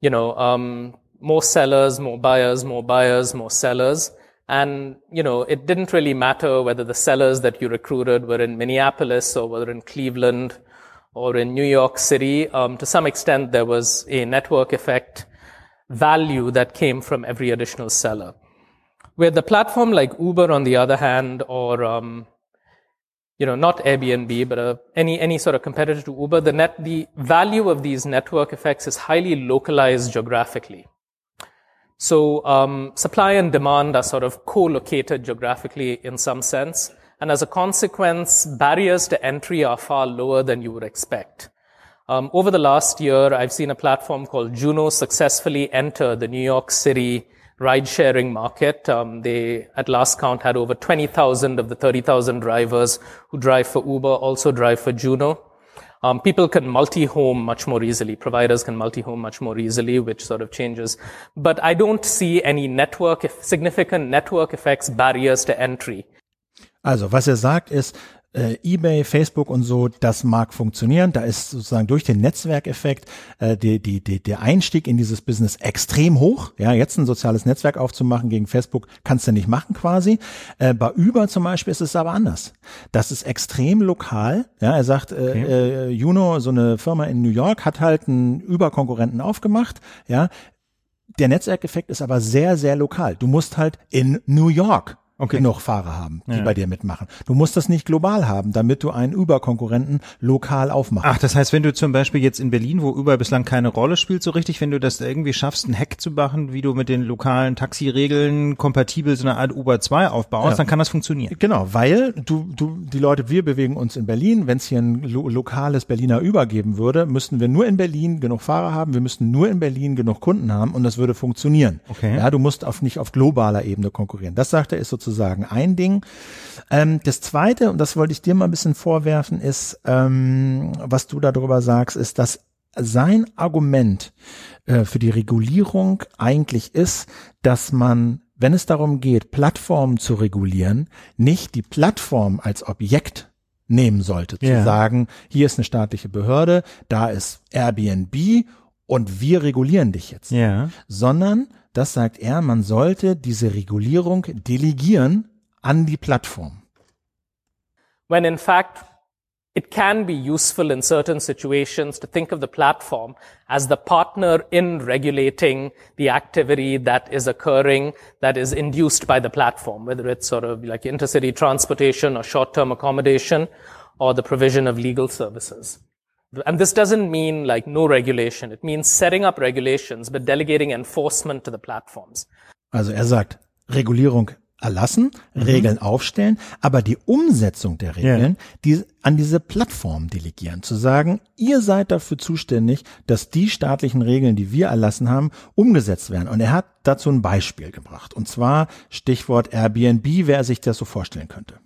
You know, um, more sellers, more buyers, more buyers, more sellers. And, you know, it didn't really matter whether the sellers that you recruited were in Minneapolis or whether in Cleveland or in New York City. Um, to some extent, there was a network effect value that came from every additional seller. With a platform like Uber, on the other hand, or um, you know, not Airbnb, but uh, any any sort of competitor to Uber, the net the value of these network effects is highly localized geographically. So um, supply and demand are sort of co-located geographically in some sense, and as a consequence, barriers to entry are far lower than you would expect. Um, over the last year, I've seen a platform called Juno successfully enter the New York City ride sharing market. Um, they, at last count, had over 20,000 of the 30,000 drivers who drive for Uber also drive for Juno. Um, people can multi-home much more easily. Providers can multi-home much more easily, which sort of changes. But I don't see any network, significant network effects, barriers to entry. Also, was er sagt ist, äh, eBay, Facebook und so, das mag funktionieren. Da ist sozusagen durch den Netzwerkeffekt äh, die, die, die, der Einstieg in dieses Business extrem hoch. Ja, jetzt ein soziales Netzwerk aufzumachen gegen Facebook kannst du nicht machen quasi. Äh, bei Uber zum Beispiel ist es aber anders. Das ist extrem lokal. Ja, er sagt, äh, okay. äh, Juno, so eine Firma in New York, hat halt einen Uber-Konkurrenten aufgemacht. Ja, der Netzwerkeffekt ist aber sehr, sehr lokal. Du musst halt in New York okay. genug Fahrer haben, die ja. bei dir mitmachen. Du musst das nicht global haben, damit du einen Uber-Konkurrenten lokal aufmachst. Ach, das heißt, wenn du zum Beispiel jetzt in Berlin, wo Uber bislang keine Rolle spielt, so richtig, wenn du das irgendwie schaffst, einen Hack zu machen, wie du mit den lokalen Taxiregeln kompatibel so eine Art Uber 2 aufbaust, ja. dann kann das funktionieren. Genau, weil du, du, die Leute, wir bewegen uns in Berlin. Wenn es hier ein lo lokales Berliner Uber geben würde, müssten wir nur in Berlin genug Fahrer haben, wir müssten nur in Berlin genug Kunden haben und das würde funktionieren. Okay. Ja, du musst auf, nicht auf globaler Ebene konkurrieren. Das sagt er, ist sozusagen sozusagen ein Ding. Ähm, das zweite, und das wollte ich dir mal ein bisschen vorwerfen, ist, ähm, was du darüber sagst, ist, dass sein Argument äh, für die Regulierung eigentlich ist, dass man, wenn es darum geht, Plattformen zu regulieren, nicht die Plattform als Objekt nehmen sollte. Zu yeah. sagen, hier ist eine staatliche Behörde, da ist Airbnb und wir regulieren dich jetzt. Yeah. Sondern das sagt er, man sollte diese Regulierung delegieren an die Plattform. When in fact it can be useful in certain situations to think of the platform as the partner in regulating the activity that is occurring, that is induced by the platform, whether it's sort of like intercity transportation or short-term accommodation or the provision of legal services. And this doesn't mean like no regulation. It means setting up regulations, but delegating enforcement to the platforms. Also er sagt, Regulierung erlassen, mhm. Regeln aufstellen, aber die Umsetzung der Regeln, yeah. die an diese Plattform delegieren, zu sagen, ihr seid dafür zuständig, dass die staatlichen Regeln, die wir erlassen haben, umgesetzt werden. Und er hat dazu ein Beispiel gebracht. Und zwar Stichwort Airbnb, wer sich das so vorstellen könnte.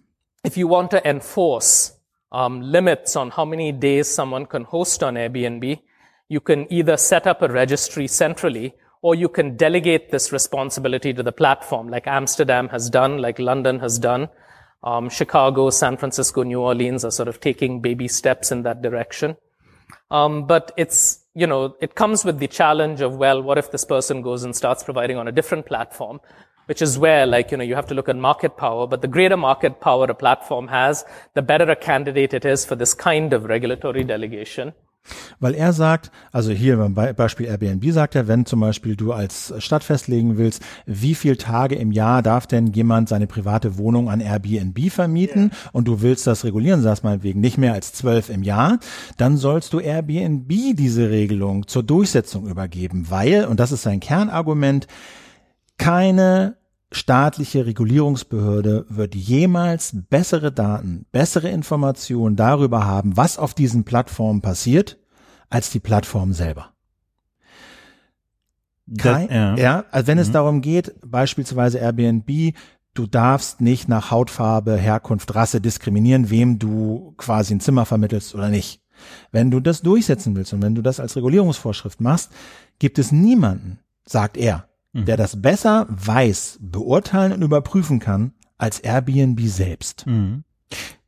If you want to enforce um, limits on how many days someone can host on Airbnb, you can either set up a registry centrally or you can delegate this responsibility to the platform like Amsterdam has done, like London has done. Um, Chicago, San Francisco, New Orleans are sort of taking baby steps in that direction. Um, but it's, you know, it comes with the challenge of, well, what if this person goes and starts providing on a different platform? Which is where, like, you know, you have to look at market power, but the greater market power a platform has, the better a candidate it is for this kind of regulatory delegation. Weil er sagt, also hier beim Beispiel Airbnb sagt er, wenn zum Beispiel du als Stadt festlegen willst, wie viel Tage im Jahr darf denn jemand seine private Wohnung an Airbnb vermieten yeah. und du willst das regulieren, sagst meinetwegen nicht mehr als zwölf im Jahr, dann sollst du Airbnb diese Regelung zur Durchsetzung übergeben, weil, und das ist sein Kernargument, keine staatliche Regulierungsbehörde wird jemals bessere Daten, bessere Informationen darüber haben, was auf diesen Plattformen passiert, als die Plattform selber. Kein, ja. ja, also wenn mhm. es darum geht, beispielsweise Airbnb, du darfst nicht nach Hautfarbe, Herkunft, Rasse diskriminieren, wem du quasi ein Zimmer vermittelst oder nicht. Wenn du das durchsetzen willst und wenn du das als Regulierungsvorschrift machst, gibt es niemanden, sagt er, der das besser weiß, beurteilen und überprüfen kann als Airbnb selbst. Mhm.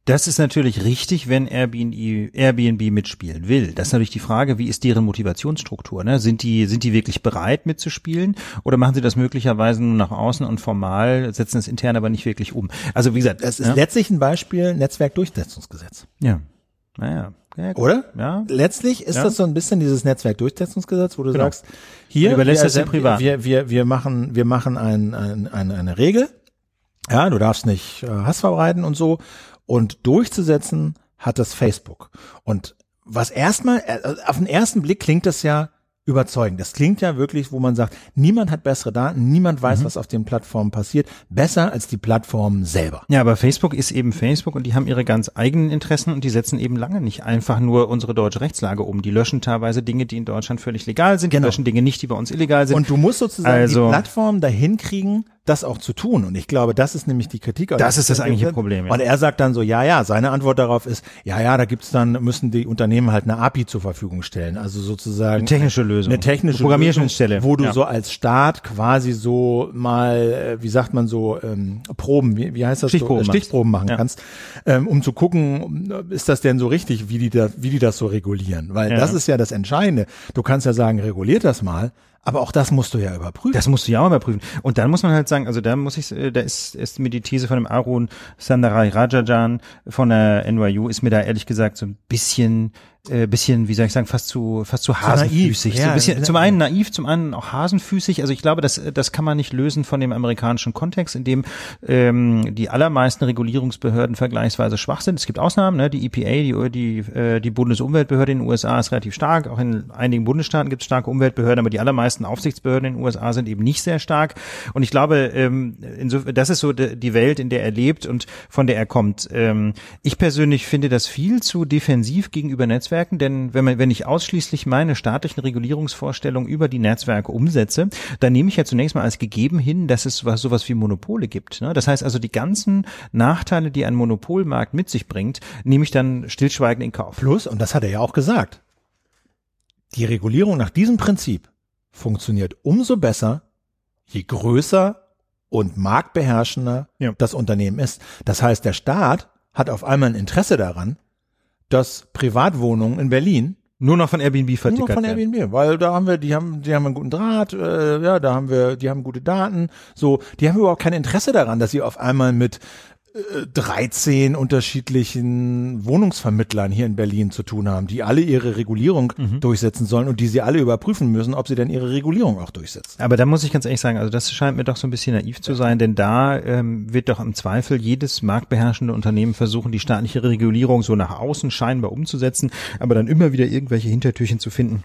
Das ist natürlich richtig, wenn Airbnb, Airbnb mitspielen will. Das ist natürlich die Frage, wie ist deren Motivationsstruktur? Ne? Sind die, sind die wirklich bereit mitzuspielen oder machen sie das möglicherweise nur nach außen und formal, setzen es intern aber nicht wirklich um? Also wie gesagt, es ist ja? letztlich ein Beispiel Netzwerkdurchsetzungsgesetz. Ja. Naja. Ja, Oder? Ja. Letztlich ist ja. das so ein bisschen dieses Netzwerkdurchsetzungsgesetz, wo du genau. sagst, hier überlässt wir, das privat. Wir, wir, wir machen, wir machen ein, ein, eine, eine Regel. Ja, du darfst nicht äh, Hass verbreiten und so. Und durchzusetzen hat das Facebook. Und was erstmal, äh, auf den ersten Blick klingt das ja überzeugend. Das klingt ja wirklich, wo man sagt, niemand hat bessere Daten, niemand weiß, mhm. was auf den Plattformen passiert, besser als die Plattformen selber. Ja, aber Facebook ist eben Facebook und die haben ihre ganz eigenen Interessen und die setzen eben lange nicht einfach nur unsere deutsche Rechtslage um. Die löschen teilweise Dinge, die in Deutschland völlig legal sind, genau. die löschen Dinge nicht, die bei uns illegal sind. Und du musst sozusagen also, die Plattform dahin kriegen, das auch zu tun. Und ich glaube, das ist nämlich die Kritik. Das ist das eigentliche Problem. Ja. Und er sagt dann so, ja, ja, seine Antwort darauf ist, ja, ja, da gibt's dann, müssen die Unternehmen halt eine API zur Verfügung stellen. Also sozusagen. Eine technische Lösung. Eine technische Programmierschnittstelle. Wo du ja. so als Staat quasi so mal, äh, wie sagt man so, ähm, Proben, wie, wie heißt das? Stichproben, so, Stichproben machen ja. kannst, ähm, um zu gucken, ist das denn so richtig, wie die da, wie die das so regulieren? Weil das ist ja das Entscheidende. Du kannst ja sagen, reguliert das mal, aber auch das musst du ja überprüfen. Das musst du ja auch überprüfen. Und dann muss man halt sagen, also da muss ich, äh, da ist, ist mir die These von dem Arun Sandarai Rajajan von der NYU ist mir da ehrlich gesagt so ein bisschen äh, bisschen, wie soll ich sagen, fast zu fast zu hasenfüßig. So, so ein bisschen, zum einen naiv, zum anderen auch hasenfüßig. Also ich glaube, das das kann man nicht lösen von dem amerikanischen Kontext, in dem ähm, die allermeisten Regulierungsbehörden vergleichsweise schwach sind. Es gibt Ausnahmen, ne? die EPA, die die äh, die Bundesumweltbehörde in den USA ist relativ stark. Auch in einigen Bundesstaaten gibt es starke Umweltbehörden, aber die allermeisten Aufsichtsbehörden in den USA sind eben nicht sehr stark. Und ich glaube, ähm, insofern, das ist so die Welt, in der er lebt und von der er kommt. Ähm, ich persönlich finde das viel zu defensiv gegenüber Netzwerken Netzwerken, denn wenn, man, wenn ich ausschließlich meine staatlichen Regulierungsvorstellungen über die Netzwerke umsetze, dann nehme ich ja zunächst mal als gegeben hin, dass es was, sowas wie Monopole gibt. Ne? Das heißt also, die ganzen Nachteile, die ein Monopolmarkt mit sich bringt, nehme ich dann stillschweigend in Kauf. Plus, und das hat er ja auch gesagt, die Regulierung nach diesem Prinzip funktioniert umso besser, je größer und marktbeherrschender ja. das Unternehmen ist. Das heißt, der Staat hat auf einmal ein Interesse daran, dass Privatwohnungen in Berlin nur noch von Airbnb vertickert Nur noch von Airbnb, weil da haben wir, die haben, die haben einen guten Draht, äh, ja, da haben wir, die haben gute Daten, so, die haben überhaupt kein Interesse daran, dass sie auf einmal mit 13 unterschiedlichen Wohnungsvermittlern hier in Berlin zu tun haben, die alle ihre Regulierung mhm. durchsetzen sollen und die sie alle überprüfen müssen, ob sie denn ihre Regulierung auch durchsetzen. Aber da muss ich ganz ehrlich sagen, also das scheint mir doch so ein bisschen naiv zu sein, denn da ähm, wird doch im Zweifel jedes marktbeherrschende Unternehmen versuchen, die staatliche Regulierung so nach außen scheinbar umzusetzen, aber dann immer wieder irgendwelche Hintertürchen zu finden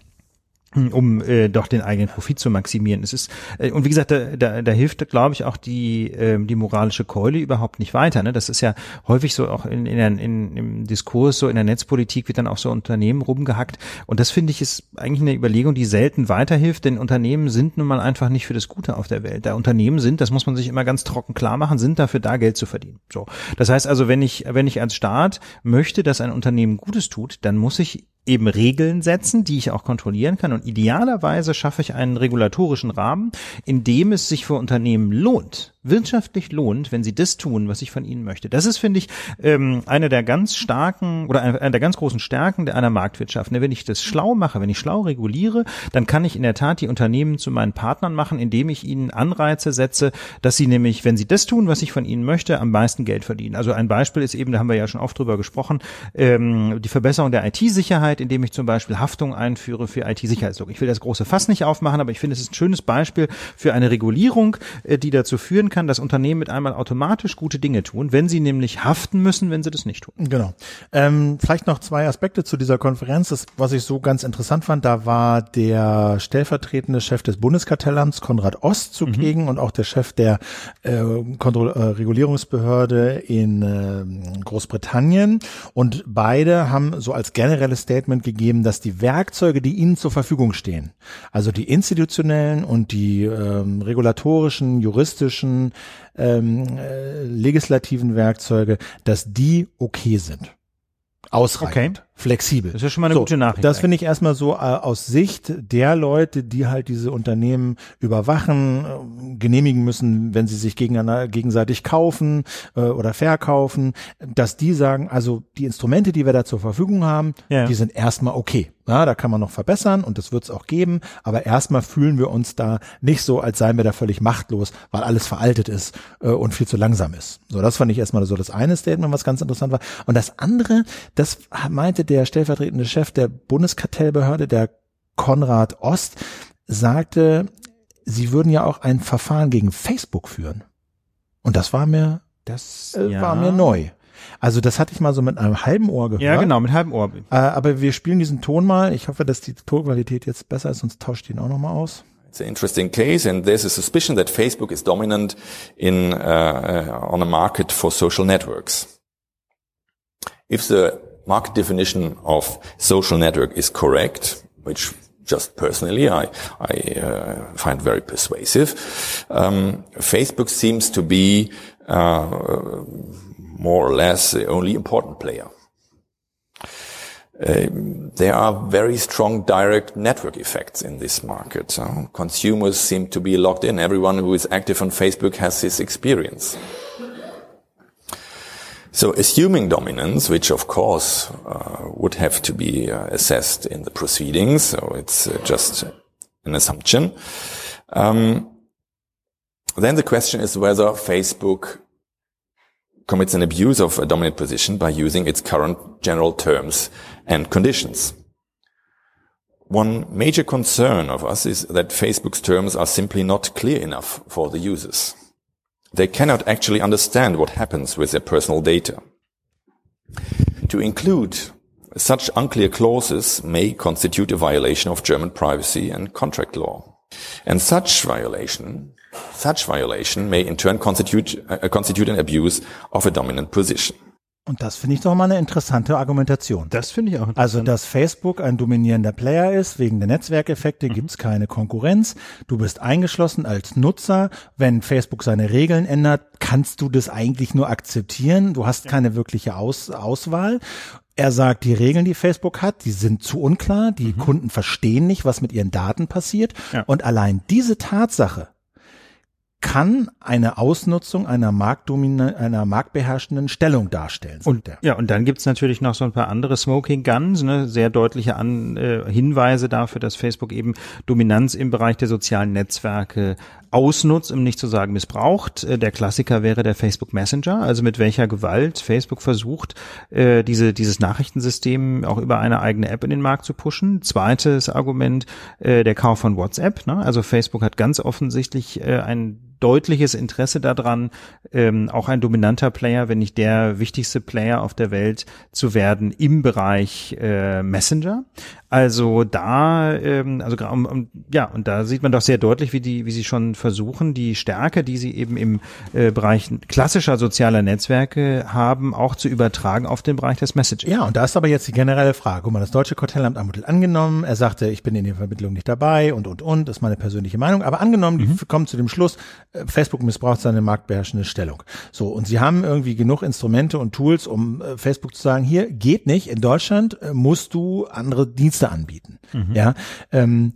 um äh, doch den eigenen Profit zu maximieren. Es ist äh, und wie gesagt, da, da, da hilft, glaube ich, auch die äh, die moralische Keule überhaupt nicht weiter. Ne? Das ist ja häufig so auch in, in, der, in im Diskurs so in der Netzpolitik wird dann auch so Unternehmen rumgehackt und das finde ich ist eigentlich eine Überlegung, die selten weiterhilft, denn Unternehmen sind nun mal einfach nicht für das Gute auf der Welt. Da Unternehmen sind, das muss man sich immer ganz trocken klar machen, sind dafür da Geld zu verdienen. So, das heißt also, wenn ich wenn ich als Staat möchte, dass ein Unternehmen Gutes tut, dann muss ich eben Regeln setzen, die ich auch kontrollieren kann. Und idealerweise schaffe ich einen regulatorischen Rahmen, in dem es sich für Unternehmen lohnt, wirtschaftlich lohnt, wenn sie das tun, was ich von ihnen möchte. Das ist, finde ich, ähm, eine der ganz starken oder eine der ganz großen Stärken einer Marktwirtschaft. Ne, wenn ich das schlau mache, wenn ich schlau reguliere, dann kann ich in der Tat die Unternehmen zu meinen Partnern machen, indem ich ihnen Anreize setze, dass sie nämlich, wenn sie das tun, was ich von ihnen möchte, am meisten Geld verdienen. Also ein Beispiel ist eben, da haben wir ja schon oft drüber gesprochen, ähm, die Verbesserung der IT-Sicherheit, indem ich zum Beispiel Haftung einführe für IT-Sicherheitslog. Ich will das große Fass nicht aufmachen, aber ich finde, es ist ein schönes Beispiel für eine Regulierung, äh, die dazu führen kann, dass Unternehmen mit einmal automatisch gute Dinge tun, wenn sie nämlich haften müssen, wenn sie das nicht tun. Genau. Ähm, vielleicht noch zwei Aspekte zu dieser Konferenz. Das, was ich so ganz interessant fand, da war der stellvertretende Chef des Bundeskartellamts, Konrad Ost, zugegen mhm. und auch der Chef der äh, Kontroll äh, Regulierungsbehörde in äh, Großbritannien. Und beide haben so als generelles Statement gegeben, dass die Werkzeuge, die ihnen zur Verfügung stehen, also die institutionellen und die ähm, regulatorischen, juristischen, ähm, äh, legislativen Werkzeuge, dass die okay sind. Ausreichend. Okay flexibel. Das ist ja schon mal eine so, gute Nachricht. Das finde ich erstmal so äh, aus Sicht der Leute, die halt diese Unternehmen überwachen, äh, genehmigen müssen, wenn sie sich gegenseitig kaufen äh, oder verkaufen, dass die sagen, also die Instrumente, die wir da zur Verfügung haben, ja. die sind erstmal okay. Ja, da kann man noch verbessern und das wird es auch geben, aber erstmal fühlen wir uns da nicht so, als seien wir da völlig machtlos, weil alles veraltet ist äh, und viel zu langsam ist. So, das fand ich erstmal so das eine Statement, was ganz interessant war. Und das andere, das meinte der stellvertretende Chef der Bundeskartellbehörde, der Konrad Ost, sagte, sie würden ja auch ein Verfahren gegen Facebook führen. Und das war mir, das äh, ja. war mir neu. Also das hatte ich mal so mit einem halben Ohr gehört. Ja, genau, mit halbem Ohr. Äh, aber wir spielen diesen Ton mal. Ich hoffe, dass die Tonqualität jetzt besser ist, sonst tauscht ihn auch nochmal aus. It's an interesting case, and there's a suspicion that Facebook is dominant in uh, uh, on a market for social networks. If the market definition of social network is correct, which just personally, I, I uh, find very persuasive. Um, Facebook seems to be uh, more or less the only important player. Uh, there are very strong direct network effects in this market. Uh, consumers seem to be locked in. Everyone who is active on Facebook has this experience. So assuming dominance, which of course uh, would have to be uh, assessed in the proceedings, so it's uh, just an assumption, um, then the question is whether Facebook commits an abuse of a dominant position by using its current general terms and conditions. One major concern of us is that Facebook's terms are simply not clear enough for the users. They cannot actually understand what happens with their personal data. To include such unclear clauses may constitute a violation of German privacy and contract law. And such violation, such violation may in turn constitute, uh, constitute an abuse of a dominant position. Und das finde ich doch mal eine interessante Argumentation. Das finde ich auch Also, dass Facebook ein dominierender Player ist, wegen der Netzwerkeffekte Mhm. gibt's keine Konkurrenz. Du bist eingeschlossen als Nutzer. Wenn Facebook seine Regeln ändert, kannst du das eigentlich nur akzeptieren. Du hast keine wirkliche Aus Auswahl. Er sagt, die Regeln, die Facebook hat, die sind zu unklar. Die Kunden verstehen nicht, was mit ihren Daten passiert. Mhm. Ja. Und allein diese Tatsache kann eine Ausnutzung einer Marktdomina einer marktbeherrschenden Stellung darstellen. Und er. ja, und dann gibt's natürlich noch so ein paar andere Smoking Guns, ne, sehr deutliche An, äh, Hinweise dafür, dass Facebook eben Dominanz im Bereich der sozialen Netzwerke ausnutzt, um nicht zu sagen missbraucht. Äh, der Klassiker wäre der Facebook Messenger, also mit welcher Gewalt Facebook versucht, äh, diese, dieses Nachrichtensystem auch über eine eigene App in den Markt zu pushen. Zweites Argument, äh, der Kauf von WhatsApp. Ne? Also Facebook hat ganz offensichtlich äh, ein deutliches Interesse daran, ähm, auch ein dominanter Player, wenn nicht der wichtigste Player auf der Welt zu werden im Bereich äh, Messenger. Also da, ähm, also um, um, ja, und da sieht man doch sehr deutlich, wie die, wie sie schon versuchen, die Stärke, die sie eben im äh, Bereich klassischer sozialer Netzwerke haben, auch zu übertragen auf den Bereich des Messaging. Ja, und da ist aber jetzt die generelle Frage. Guck mal, das deutsche Kartellamt ermittelt angenommen. Er sagte, ich bin in der Vermittlung nicht dabei und, und, und. Das ist meine persönliche Meinung. Aber angenommen, die kommen zu dem Schluss, Facebook missbraucht seine marktbeherrschende Stellung. So, und sie haben irgendwie genug Instrumente und Tools, um äh, Facebook zu sagen, hier geht nicht. In Deutschland äh, musst du andere Dienste anbieten. Ja, ähm,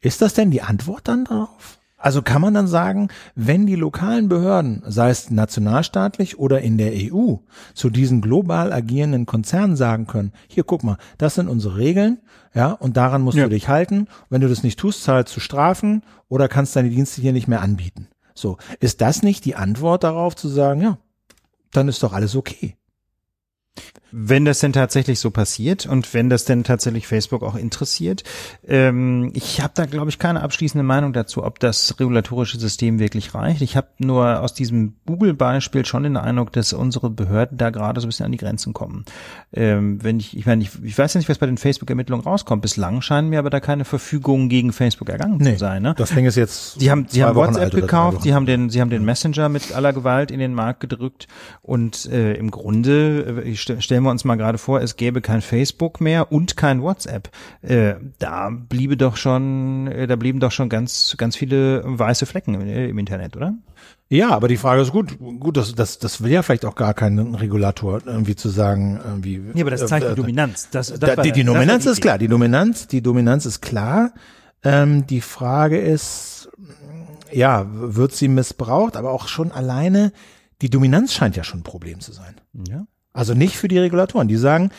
ist das denn die Antwort dann darauf? Also kann man dann sagen, wenn die lokalen Behörden, sei es nationalstaatlich oder in der EU, zu diesen global agierenden Konzernen sagen können, hier guck mal, das sind unsere Regeln, ja, und daran musst Ja. du dich halten. Wenn du das nicht tust, zahlst du Strafen oder kannst deine Dienste hier nicht mehr anbieten. So, ist das nicht die Antwort darauf zu sagen, ja, dann ist doch alles okay. Wenn das denn tatsächlich so passiert und wenn das denn tatsächlich Facebook auch interessiert, ähm, ich habe da glaube ich keine abschließende Meinung dazu, ob das regulatorische System wirklich reicht. Ich habe nur aus diesem Google-Beispiel schon den Eindruck, dass unsere Behörden da gerade so ein bisschen an die Grenzen kommen. Ähm, wenn ich, ich meine, ich, ich weiß ja nicht, was bei den Facebook-Ermittlungen rauskommt. Bislang scheinen mir aber da keine Verfügungen gegen Facebook ergangen zu sein. Ne? das Ding ist jetzt. Sie haben, sie zwei haben Wochen WhatsApp gekauft, sie haben den, sie haben den Messenger mit aller Gewalt in den Markt gedrückt und äh, im Grunde, äh, st stellen wir uns mal gerade vor, es gäbe kein Facebook mehr und kein WhatsApp. Äh, da bliebe doch schon, äh, da blieben doch schon ganz, ganz viele weiße Flecken im, äh, im Internet, oder? Ja, aber die Frage ist gut, gut, das, das, das will ja vielleicht auch gar kein Regulator irgendwie zu sagen, irgendwie. Nee, aber das zeigt äh, die Dominanz. Das, das Da, war- die, die Dominanz die ist klar, die Dominanz, die Dominanz ist klar. Ähm, die Frage ist, ja, wird sie missbraucht, aber auch schon alleine, die Dominanz scheint ja schon ein Problem zu sein. Ja. Also nicht für die Regulatoren, die sagen,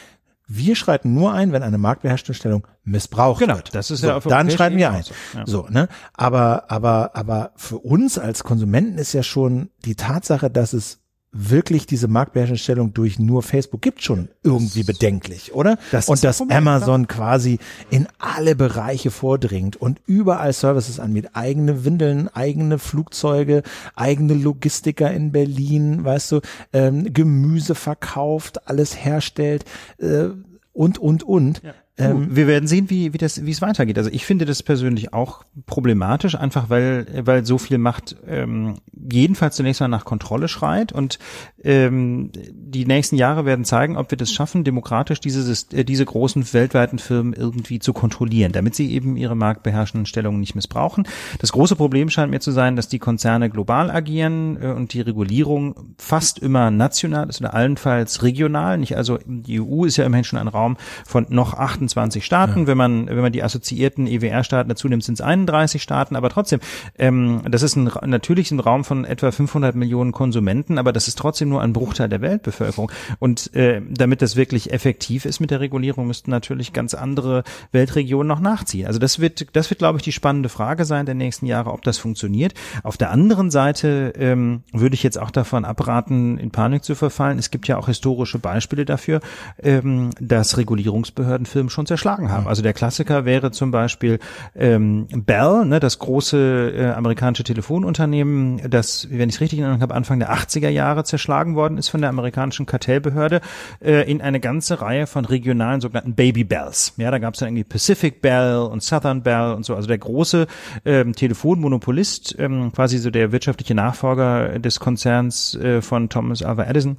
wir schreiten nur ein, wenn eine marktbeherrschende Stellung missbraucht Genau, wird. das ist so, ja auf dann schreiten wir ein. so, ja. So, ne? Aber, aber, aber für uns als Konsumenten ist ja schon die Tatsache, dass es wirklich diese marktbeherrschende Stellung durch nur Facebook gibt, schon irgendwie bedenklich, oder? Das und dass Problem, Amazon quasi in alle Bereiche vordringt und überall Services anbietet, eigene Windeln, eigene Flugzeuge, eigene Logistiker in Berlin, weißt du, ähm, Gemüse verkauft, alles herstellt äh, und, und, und. Ähm, wir werden sehen, wie, wie das, wie es weitergeht. Also ich finde das persönlich auch problematisch, einfach weil, weil so viel Macht ähm, jedenfalls zunächst mal nach Kontrolle schreit und ähm, die nächsten Jahre werden zeigen, ob wir das schaffen, demokratisch diese, äh, diese großen weltweiten Firmen irgendwie zu kontrollieren, damit sie eben ihre marktbeherrschenden Stellungen nicht missbrauchen. Das große Problem scheint mir zu sein, dass die Konzerne global agieren äh, und die Regulierung fast immer national ist oder allenfalls regional. Nicht also die EU ist ja immerhin schon ein Raum von noch 28 Staaten. Ja. Wenn man wenn man die assoziierten EWR-Staaten dazu nimmt, sind es 31 Staaten. Aber trotzdem, ähm, das ist ein, natürlich ein Raum von etwa 500 Millionen Konsumenten, aber das ist trotzdem nur ein Bruchteil der Weltbevölkerung. Und äh, damit das wirklich effektiv ist mit der Regulierung, müssten natürlich ganz andere Weltregionen noch nachziehen. Also das wird das wird glaube ich die spannende Frage sein der nächsten Jahre, ob das funktioniert. Auf der anderen Seite ähm, würde ich jetzt auch davon abraten, in Panik zu verfallen. Es gibt ja auch historische Beispiele dafür, ähm, dass Regulierungsbehörden Firmen schon zerschlagen haben. Also der Klassiker wäre zum Beispiel ähm, Bell, ne, das große äh, amerikanische Telefonunternehmen, das, wenn ich es richtig in Erinnerung habe, Anfang der 80er Jahre zerschlagen worden ist von der amerikanischen Kartellbehörde äh, in eine ganze Reihe von regionalen sogenannten Baby Bells. Ja, da gab es dann irgendwie Pacific Bell und Southern Bell und so. Also der große ähm, Telefonmonopolist, ähm, quasi so der wirtschaftliche Nachfolger des Konzerns äh, von Thomas Alva Edison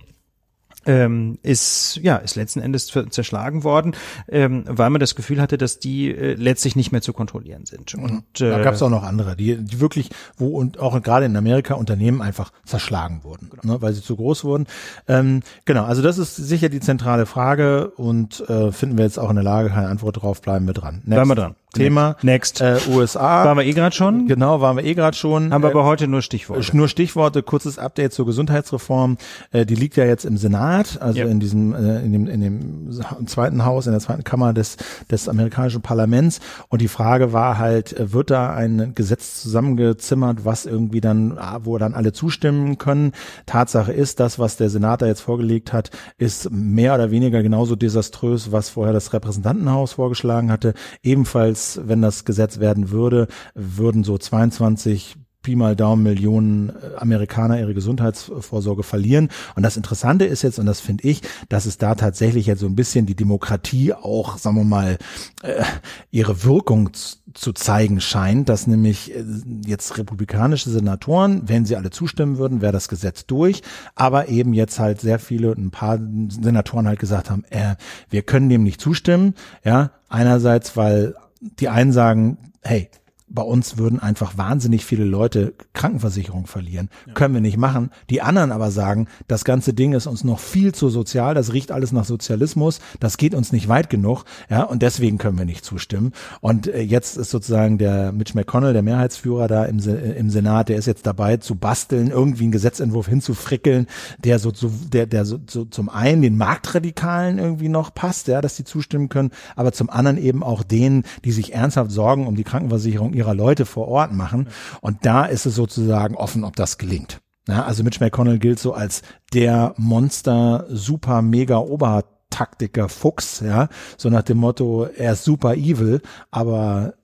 ähm, ist ja ist letzten Endes zerschlagen worden, ähm, weil man das Gefühl hatte, dass die äh, letztlich nicht mehr zu kontrollieren sind. Mhm. Und äh, da gab es auch noch andere, die, die wirklich, wo und auch gerade in Amerika Unternehmen einfach zerschlagen wurden, genau. ne, weil sie zu groß wurden. Ähm, genau, also das ist sicher die zentrale Frage und äh, finden wir jetzt auch in der Lage, keine Antwort drauf, bleiben wir dran. Next. Bleiben wir dran. Thema. Next. Äh, USA. Waren wir eh gerade schon? Genau, waren wir eh gerade schon. Haben wir aber heute nur Stichworte. Nur Stichworte, kurzes Update zur Gesundheitsreform. Äh, die liegt ja jetzt im Senat, also ja. in diesem, äh, in dem, in dem zweiten Haus, in der zweiten Kammer des, des amerikanischen Parlaments. Und die Frage war halt, äh, wird da ein Gesetz zusammengezimmert, was irgendwie dann, ah, wo dann alle zustimmen können? Tatsache ist, das, was der Senat da jetzt vorgelegt hat, ist mehr oder weniger genauso desaströs, was vorher das Repräsentantenhaus vorgeschlagen hatte. Ebenfalls als wenn das Gesetz werden würde, würden so 22 Pi mal Daumen Millionen äh, Amerikaner ihre Gesundheitsvorsorge verlieren. Und das Interessante ist jetzt, und das finde ich, dass es da tatsächlich jetzt so ein bisschen die Demokratie auch, sagen wir mal, äh, ihre Wirkung zu zeigen scheint, dass nämlich äh, jetzt republikanische Senatoren, wenn sie alle zustimmen würden, wäre das Gesetz durch, aber eben jetzt halt sehr viele, ein paar Senatoren halt gesagt haben, äh, wir können dem nicht zustimmen, ja, einerseits, weil die einen sagen, hey, bei uns würden einfach wahnsinnig viele Leute Krankenversicherung verlieren. Ja. Können wir nicht machen. Die anderen aber sagen, das ganze Ding ist uns noch viel zu sozial, das riecht alles nach Sozialismus, das geht uns nicht weit genug, ja, und deswegen können wir nicht zustimmen. Und äh, jetzt ist sozusagen der Mitch McConnell, der Mehrheitsführer da im, im Senat, der ist jetzt dabei zu basteln, irgendwie einen Gesetzentwurf hinzufrickeln, der so, so der, der so, so zum einen den Marktradikalen irgendwie noch passt, ja, dass die zustimmen können, aber zum anderen eben auch denen, die sich ernsthaft Sorgen um die Krankenversicherung ihrer Leute vor Ort machen. Und da ist es sozusagen offen, ob das gelingt. Ja, also Mitch McConnell gilt so als der Monster, super, mega Obertaktiker Fuchs, ja, so nach dem Motto, er ist super evil, aber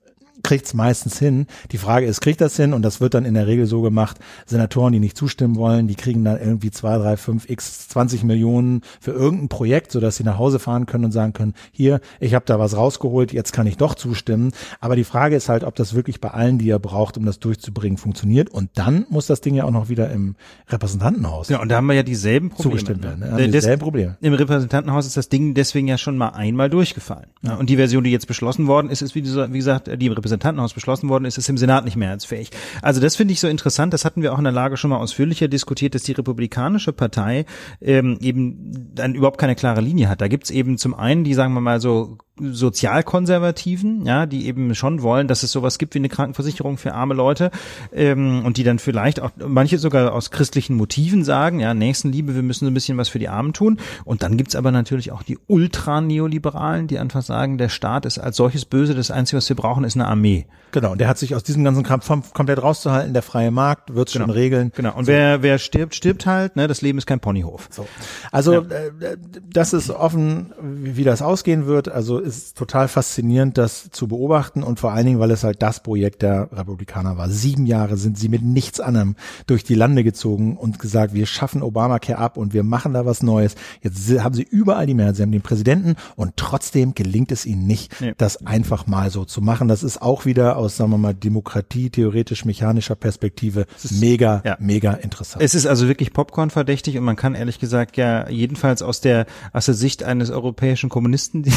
kriegt es meistens hin. Die Frage ist, kriegt das hin? Und das wird dann in der Regel so gemacht, Senatoren, die nicht zustimmen wollen, die kriegen dann irgendwie zwei, drei, fünf, x 20 Millionen für irgendein Projekt, sodass sie nach Hause fahren können und sagen können, hier, ich habe da was rausgeholt, jetzt kann ich doch zustimmen. Aber die Frage ist halt, ob das wirklich bei allen, die er braucht, um das durchzubringen, funktioniert. Und dann muss das Ding ja auch noch wieder im Repräsentantenhaus. Ja, und da haben wir ja dieselben Probleme. Zugestimmt werden. Ne? Haben dieselben Probleme. Im Repräsentantenhaus ist das Ding deswegen ja schon mal einmal durchgefallen. Ja. Und die Version, die jetzt beschlossen worden ist, ist wie, gesagt, die Repräsentantenhaus Repräsentantenhaus beschlossen worden ist, ist im Senat nicht mehrheitsfähig. Also das finde ich so interessant, das hatten wir auch in der Lage schon mal ausführlicher diskutiert, dass die Republikanische Partei ähm, eben dann überhaupt keine klare Linie hat. Da gibt's eben zum einen die, sagen wir mal so, Sozialkonservativen, ja, die eben schon wollen, dass es sowas gibt wie eine Krankenversicherung für arme Leute ähm, und die dann vielleicht auch manche sogar aus christlichen Motiven sagen, ja, Nächstenliebe, wir müssen so ein bisschen was für die Armen tun. Und dann gibt's aber natürlich auch die Ultra-Neoliberalen, die einfach sagen, der Staat ist als solches böse, das Einzige, was wir brauchen, ist eine Armee. Genau, und der hat sich aus diesem ganzen Kampf komplett rauszuhalten, der freie Markt wird's genau. schon regeln. Genau, und so. wer, wer stirbt, stirbt halt, ne, das Leben ist kein Ponyhof. So. Also ja. äh, das ist offen, wie das ausgehen wird. Also ist total faszinierend, das zu beobachten und vor allen Dingen, weil es halt das Projekt der Republikaner war. Sieben Jahre sind sie mit nichts anderem durch die Lande gezogen und gesagt, wir schaffen Obamacare ab und wir machen da was Neues. Jetzt haben sie überall die Mehrheit. Sie haben den Präsidenten und trotzdem gelingt es ihnen nicht, nee. das einfach mal so zu machen. Das ist auch wieder aus, sagen wir mal, Demokratie, theoretisch mechanischer Perspektive mega, ja. mega interessant. Es ist also wirklich Popcorn verdächtig und man kann ehrlich gesagt ja jedenfalls aus der, aus der Sicht eines europäischen Kommunisten, die,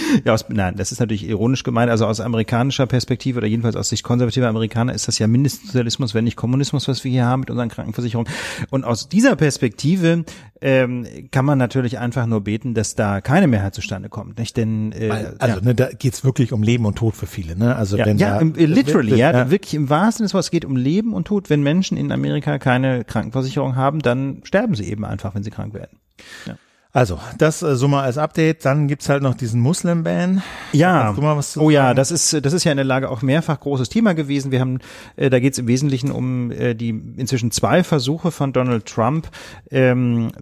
ja, aus, nein, das ist natürlich ironisch gemeint, also aus amerikanischer Perspektive oder jedenfalls aus Sicht konservativer Amerikaner ist das ja Mindestsozialismus, wenn nicht Kommunismus, was wir hier haben mit unseren Krankenversicherungen. Und aus dieser Perspektive ähm, kann man natürlich einfach nur beten, dass da keine Mehrheit zustande kommt, nicht? Denn äh, also ja. ne, da geht's wirklich um Leben und Tod für viele, ne? Also ja, wenn ja, da, im, literally, ja, ja, wirklich im wahrsten Sinne, es geht um Leben und Tod. Wenn Menschen in Amerika keine Krankenversicherung haben, dann sterben sie eben einfach, wenn sie krank werden. Ja. Also, das äh, so mal als Update. Dann gibt's halt noch diesen Muslim-Ban. Ja. Oh ja, das ist, das ist ja in der Lage auch mehrfach großes Thema gewesen. Wir haben, äh, da geht's im Wesentlichen um äh, die inzwischen zwei Versuche von Donald Trump, ähm,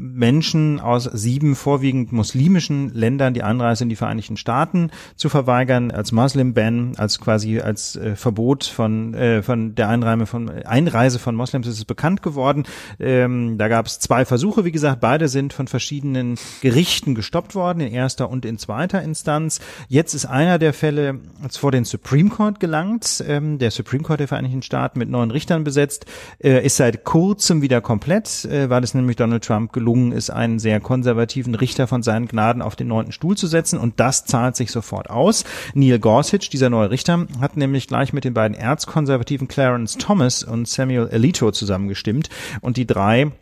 Menschen aus sieben vorwiegend muslimischen Ländern die Einreise in die Vereinigten Staaten zu verweigern, als Muslim-Ban, als quasi als äh, Verbot von, äh, von der Einreise von, Einreise von Moslems ist es bekannt geworden. Ähm, da gab es zwei Versuche, wie gesagt, beide sind von verschiedenen Gerichten gestoppt worden, in erster und in zweiter Instanz. Jetzt ist einer der Fälle vor den Supreme Court gelangt. Ähm, der Supreme Court der Vereinigten Staaten mit neun Richtern besetzt, äh, ist seit kurzem wieder komplett, äh, weil es nämlich Donald Trump gelungen gelungen ist, einen sehr konservativen Richter von seinen Gnaden auf den neunten Stuhl zu setzen. Und das zahlt sich sofort aus. Neil Gorsuch, dieser neue Richter, hat nämlich gleich mit den beiden erzkonservativen Clarence Thomas und Samuel Alito zusammengestimmt. Und die drei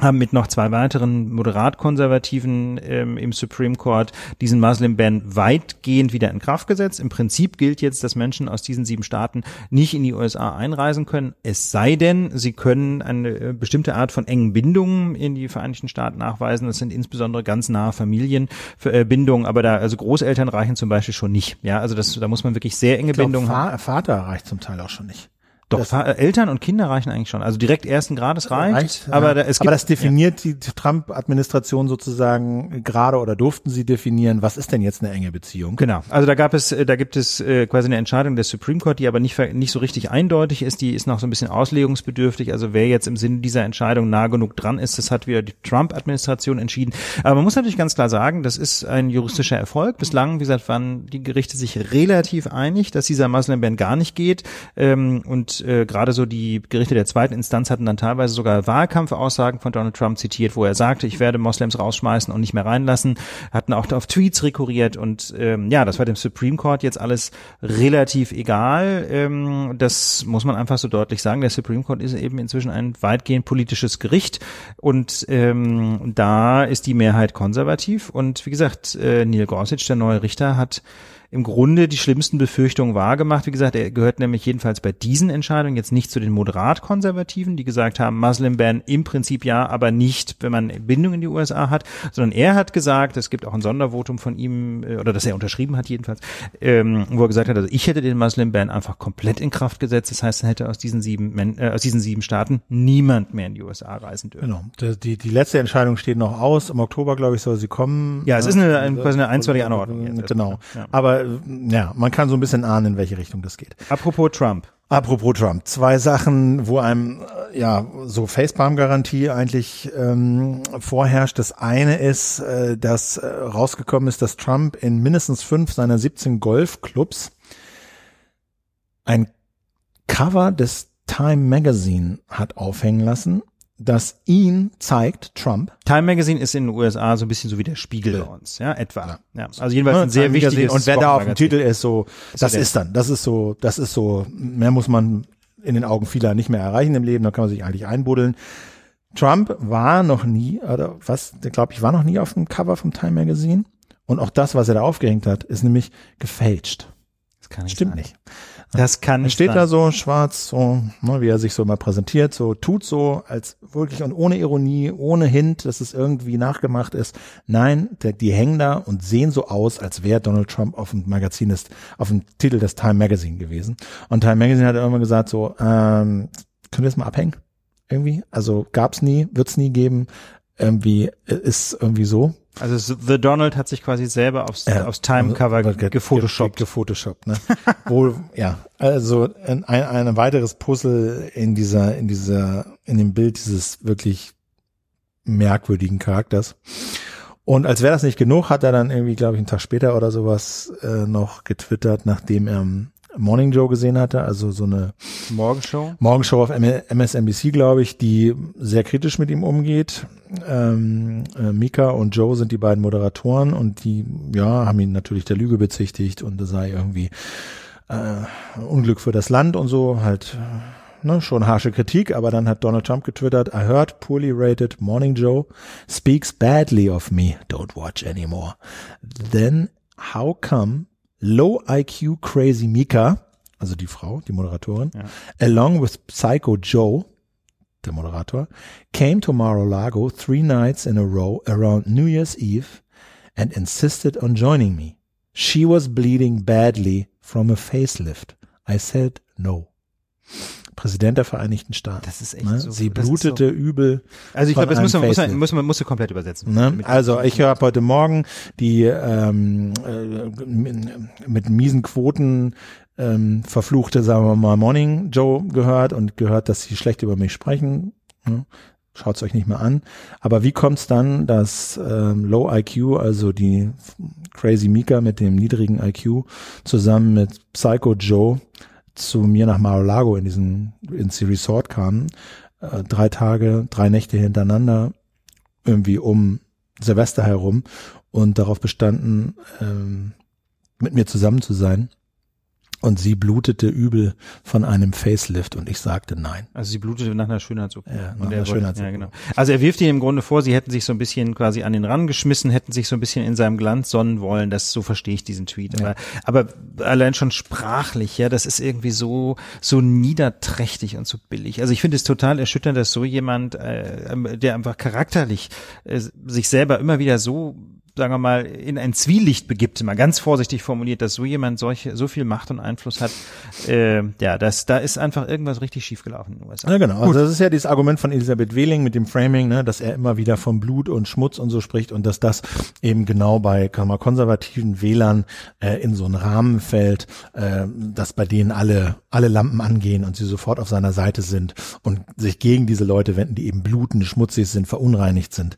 haben mit noch zwei weiteren moderat-konservativen ähm, im Supreme Court diesen Muslim-Ban weitgehend wieder in Kraft gesetzt. Im Prinzip gilt jetzt, dass Menschen aus diesen sieben Staaten nicht in die USA einreisen können, es sei denn, sie können eine äh, bestimmte Art von engen Bindungen in die Vereinigten Staaten nachweisen. Das sind insbesondere ganz nahe Familienbindungen, aber da, also Großeltern reichen zum Beispiel schon nicht. Ja, also das, da muss man wirklich sehr enge ich glaub, Bindungen haben. Vater reicht zum Teil auch schon nicht. Doch, Eltern und Kinder reichen eigentlich schon. Also direkt ersten Grades reicht. reicht aber, ja. da, es gibt, aber das definiert ja. die Trump-Administration sozusagen gerade oder durften sie definieren, was ist denn jetzt eine enge Beziehung? Genau. Also da gab es, da gibt es äh, quasi eine Entscheidung des Supreme Court, die aber nicht, nicht so richtig eindeutig ist. Die ist noch so ein bisschen auslegungsbedürftig. Also wer jetzt im Sinne dieser Entscheidung nah genug dran ist, das hat wieder die Trump-Administration entschieden. Aber man muss natürlich ganz klar sagen, das ist ein juristischer Erfolg. Bislang, wie gesagt, waren die Gerichte sich relativ einig, dass dieser Muslim-Ban gar nicht geht. Ähm, und äh, gerade so die Gerichte der zweiten Instanz hatten dann teilweise sogar Wahlkampfaussagen von Donald Trump zitiert, wo er sagte, ich werde Moslems rausschmeißen und nicht mehr reinlassen, hatten auch auf Tweets rekurriert und ähm, ja, das war dem Supreme Court jetzt alles relativ egal. Ähm, das muss man einfach so deutlich sagen. Der Supreme Court ist eben inzwischen ein weitgehend politisches Gericht und ähm, da ist die Mehrheit konservativ und wie gesagt, äh, Neil Gorsuch, der neue Richter, hat im Grunde die schlimmsten Befürchtungen wahrgemacht. Wie gesagt, er gehört nämlich jedenfalls bei diesen Entscheidungen jetzt nicht zu den moderat-konservativen, die gesagt haben, Muslim-Ban im Prinzip ja, aber nicht, wenn man Bindung in die USA hat, sondern er hat gesagt, es gibt auch ein Sondervotum von ihm, äh, oder das er unterschrieben hat jedenfalls, ähm, wo er gesagt hat, also ich hätte den Muslim-Ban einfach komplett in Kraft gesetzt. Das heißt, er hätte aus diesen sieben, äh, aus diesen sieben Staaten niemand mehr in die USA reisen dürfen. Genau. Die, die letzte Entscheidung steht noch aus. Im Oktober, glaube ich, soll sie kommen. Ja, es ist eine, eine, eine einstweilige Anordnung. Jetzt. Genau. Ja. Aber ja, man kann so ein bisschen ahnen, in welche Richtung das geht. Apropos Trump. Apropos Trump, zwei Sachen, wo einem ja so Facepalm-Garantie eigentlich ähm, vorherrscht. Das eine ist, äh, dass äh, rausgekommen ist, dass Trump in mindestens fünf seiner 17 Golfclubs ein Cover des Time Magazine hat aufhängen lassen das ihn zeigt, Trump. Time Magazine ist in den USA so ein bisschen so wie der Spiegel ja. bei uns, ja, etwa. Ja. Also jedenfalls ein sehr wichtiges Und wer da auf dem Titel ist, so, das ist dann, das ist so, das ist so, mehr muss man in den Augen vieler nicht mehr erreichen im Leben, da kann man sich eigentlich einbuddeln. Trump war noch nie, oder was, glaube ich, war noch nie auf dem Cover vom Time Magazine. Und auch das, was er da aufgehängt hat, ist nämlich gefälscht. Das kann nicht Stimmt sein. nicht. Das kann nicht. steht sein. da so schwarz, so, ne, wie er sich so mal präsentiert, so tut so, als wirklich und ohne Ironie, ohne Hint, dass es irgendwie nachgemacht ist. Nein, der, die hängen da und sehen so aus, als wäre Donald Trump auf dem Magazin ist, auf dem Titel des Time Magazine gewesen. Und Time Magazine hat irgendwann gesagt so, ähm, können wir das mal abhängen? Irgendwie? Also gab's nie, wird's nie geben. Irgendwie ist irgendwie so. Also The Donald hat sich quasi selber aufs, ja, aufs Time-Cover also, gefotoshoppt. Gefotoshoppt, ne? Wo, ja, also ein, ein weiteres Puzzle in dieser, in dieser, in dem Bild dieses wirklich merkwürdigen Charakters. Und als wäre das nicht genug, hat er dann irgendwie, glaube ich, einen Tag später oder sowas äh, noch getwittert, nachdem er Morning Joe gesehen hatte, also so eine Morgenshow. Morgenshow auf MSNBC, glaube ich, die sehr kritisch mit ihm umgeht. Ähm, äh, Mika und Joe sind die beiden Moderatoren und die, ja, haben ihn natürlich der Lüge bezichtigt und das sei irgendwie äh, Unglück für das Land und so, halt ne, schon harsche Kritik, aber dann hat Donald Trump getwittert, I heard poorly rated Morning Joe speaks badly of me, don't watch anymore. Then how come Low IQ Crazy Mika, also die Frau, die Moderatorin, ja. along with Psycho Joe, der Moderator, came to Mar-a-Lago three nights in a row around New Year's Eve and insisted on joining me. She was bleeding badly from a facelift. I said no. Präsident der Vereinigten Staaten. Das ist echt ne? so. Sie blutete so. übel. Also ich glaube, das muss man, muss man, muss man, muss man komplett übersetzen. Ne? Also ich habe heute Morgen die ähm, äh, mit miesen Quoten ähm, verfluchte, sagen wir mal, Morning Joe gehört und gehört, dass sie schlecht über mich sprechen. Ne? Schaut's euch nicht mehr an. Aber wie kommt's dann, dass ähm, Low IQ, also die Crazy Mika mit dem niedrigen IQ, zusammen mit Psycho Joe zu mir nach Mar-a-Lago in diesen, ins Resort kamen, äh, drei Tage, drei Nächte hintereinander, irgendwie um Silvester herum und darauf bestanden, ähm, mit mir zusammen zu sein. Und sie blutete übel von einem Facelift und ich sagte nein. Also sie blutete nach einer Schönheits-OP. Ja, nach einer Schönheits ja, genau. Also er wirft ihr im Grunde vor, sie hätten sich so ein bisschen quasi an den Rand geschmissen, hätten sich so ein bisschen in seinem Glanz sonnen wollen. Das so verstehe ich diesen Tweet. Ja. Aber, aber allein schon sprachlich, ja, das ist irgendwie so so niederträchtig und so billig. Also ich finde es total erschütternd, dass so jemand, äh, der einfach charakterlich äh, sich selber immer wieder so sagen wir mal, in ein Zwielicht begibt, mal ganz vorsichtig formuliert, dass so jemand solche, so viel Macht und Einfluss hat, äh, ja, das, da ist einfach irgendwas richtig schiefgelaufen in den USA. Ja, genau. Also das ist ja dieses Argument von Elisabeth Wehling mit dem Framing, ne, dass er immer wieder von Blut und Schmutz und so spricht und dass das eben genau bei kann man, konservativen Wählern äh, in so einen Rahmen fällt, äh, dass bei denen alle, alle Lampen angehen und sie sofort auf seiner Seite sind und sich gegen diese Leute wenden, die eben bluten, schmutzig sind, verunreinigt sind.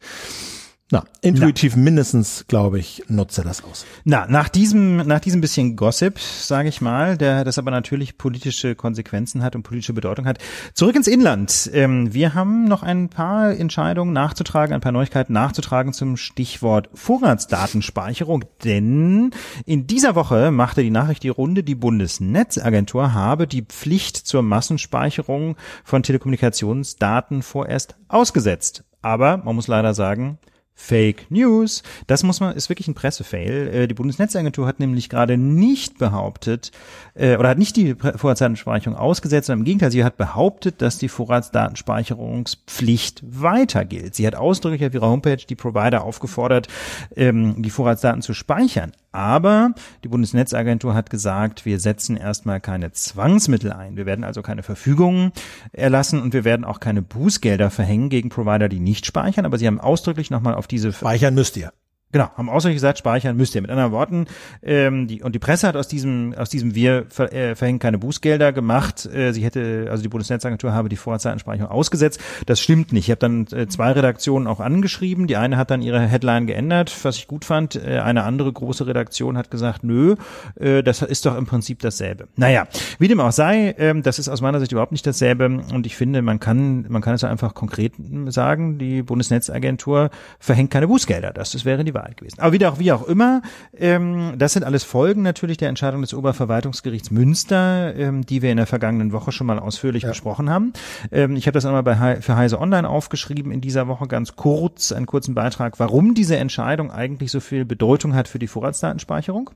Na, intuitiv Na. mindestens, glaube ich, nutzt er das aus. Na, nach diesem, nach diesem bisschen Gossip, sage ich mal, der das aber natürlich politische Konsequenzen hat und politische Bedeutung hat. Zurück ins Inland. Ähm, wir haben noch ein paar Entscheidungen nachzutragen, ein paar Neuigkeiten nachzutragen zum Stichwort Vorratsdatenspeicherung, denn in dieser Woche machte die Nachricht die Runde, die Bundesnetzagentur habe die Pflicht zur Massenspeicherung von Telekommunikationsdaten vorerst ausgesetzt. Aber man muss leider sagen, Fake News. Das muss man, ist wirklich ein Pressefail. Äh, die Bundesnetzagentur hat nämlich gerade nicht behauptet, äh, oder hat nicht die Vorratsdatenspeicherung ausgesetzt, sondern im Gegenteil, sie hat behauptet, dass die Vorratsdatenspeicherungspflicht weiter gilt. Sie hat ausdrücklich auf ihrer Homepage die Provider aufgefordert, ähm, die Vorratsdaten zu speichern. Aber die Bundesnetzagentur hat gesagt, wir setzen erstmal keine Zwangsmittel ein. Wir werden also keine Verfügungen erlassen und wir werden auch keine Bußgelder verhängen gegen Provider, die nicht speichern. Aber sie haben ausdrücklich nochmal auf diese... Speichern müsst ihr. Genau, haben ausdrücklich gesagt, speichern müsst ihr. Mit anderen Worten, ähm, die, und die Presse hat aus diesem, aus diesem Wir ver, äh, verhängen keine Bußgelder gemacht. Äh, sie hätte, also die Bundesnetzagentur habe die Vorratsdatenspeicherung ausgesetzt. Das stimmt nicht. Ich habe dann äh, zwei Redaktionen auch angeschrieben. Die eine hat dann ihre Headline geändert, was ich gut fand. Äh, eine andere große Redaktion hat gesagt, nö, äh, das ist doch im Prinzip dasselbe. Naja, wie dem auch sei, äh, das ist aus meiner Sicht überhaupt nicht dasselbe. Und ich finde, man kann, man kann es einfach konkret sagen, die Bundesnetzagentur verhängt keine Bußgelder. Das, das wäre die Wahl. Wahrheit gewesen. Aber wie auch, wie auch immer, ähm, das sind alles Folgen natürlich der Entscheidung des Oberverwaltungsgerichts Münster, ähm, die wir in der vergangenen Woche schon mal ausführlich ja. besprochen haben. Ähm, ich habe das einmal bei für Heise Online aufgeschrieben in dieser Woche ganz kurz, einen kurzen Beitrag, warum diese Entscheidung eigentlich so viel Bedeutung hat für die Vorratsdatenspeicherung.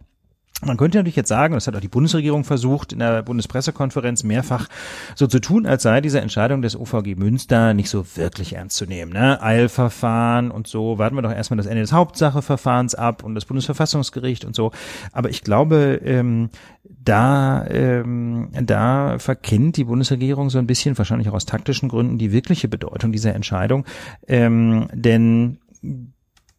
Man könnte natürlich jetzt sagen, das hat auch die Bundesregierung versucht, in der Bundespressekonferenz mehrfach so zu tun, als sei diese Entscheidung des OVG Münster nicht so wirklich ernst zu nehmen. Ne? Eilverfahren und so, warten wir doch erstmal das Ende des Hauptsacheverfahrens ab und das Bundesverfassungsgericht und so. Aber ich glaube, ähm, da, ähm, da verkennt die Bundesregierung so ein bisschen, wahrscheinlich auch aus taktischen Gründen, die wirkliche Bedeutung dieser Entscheidung. Ähm, denn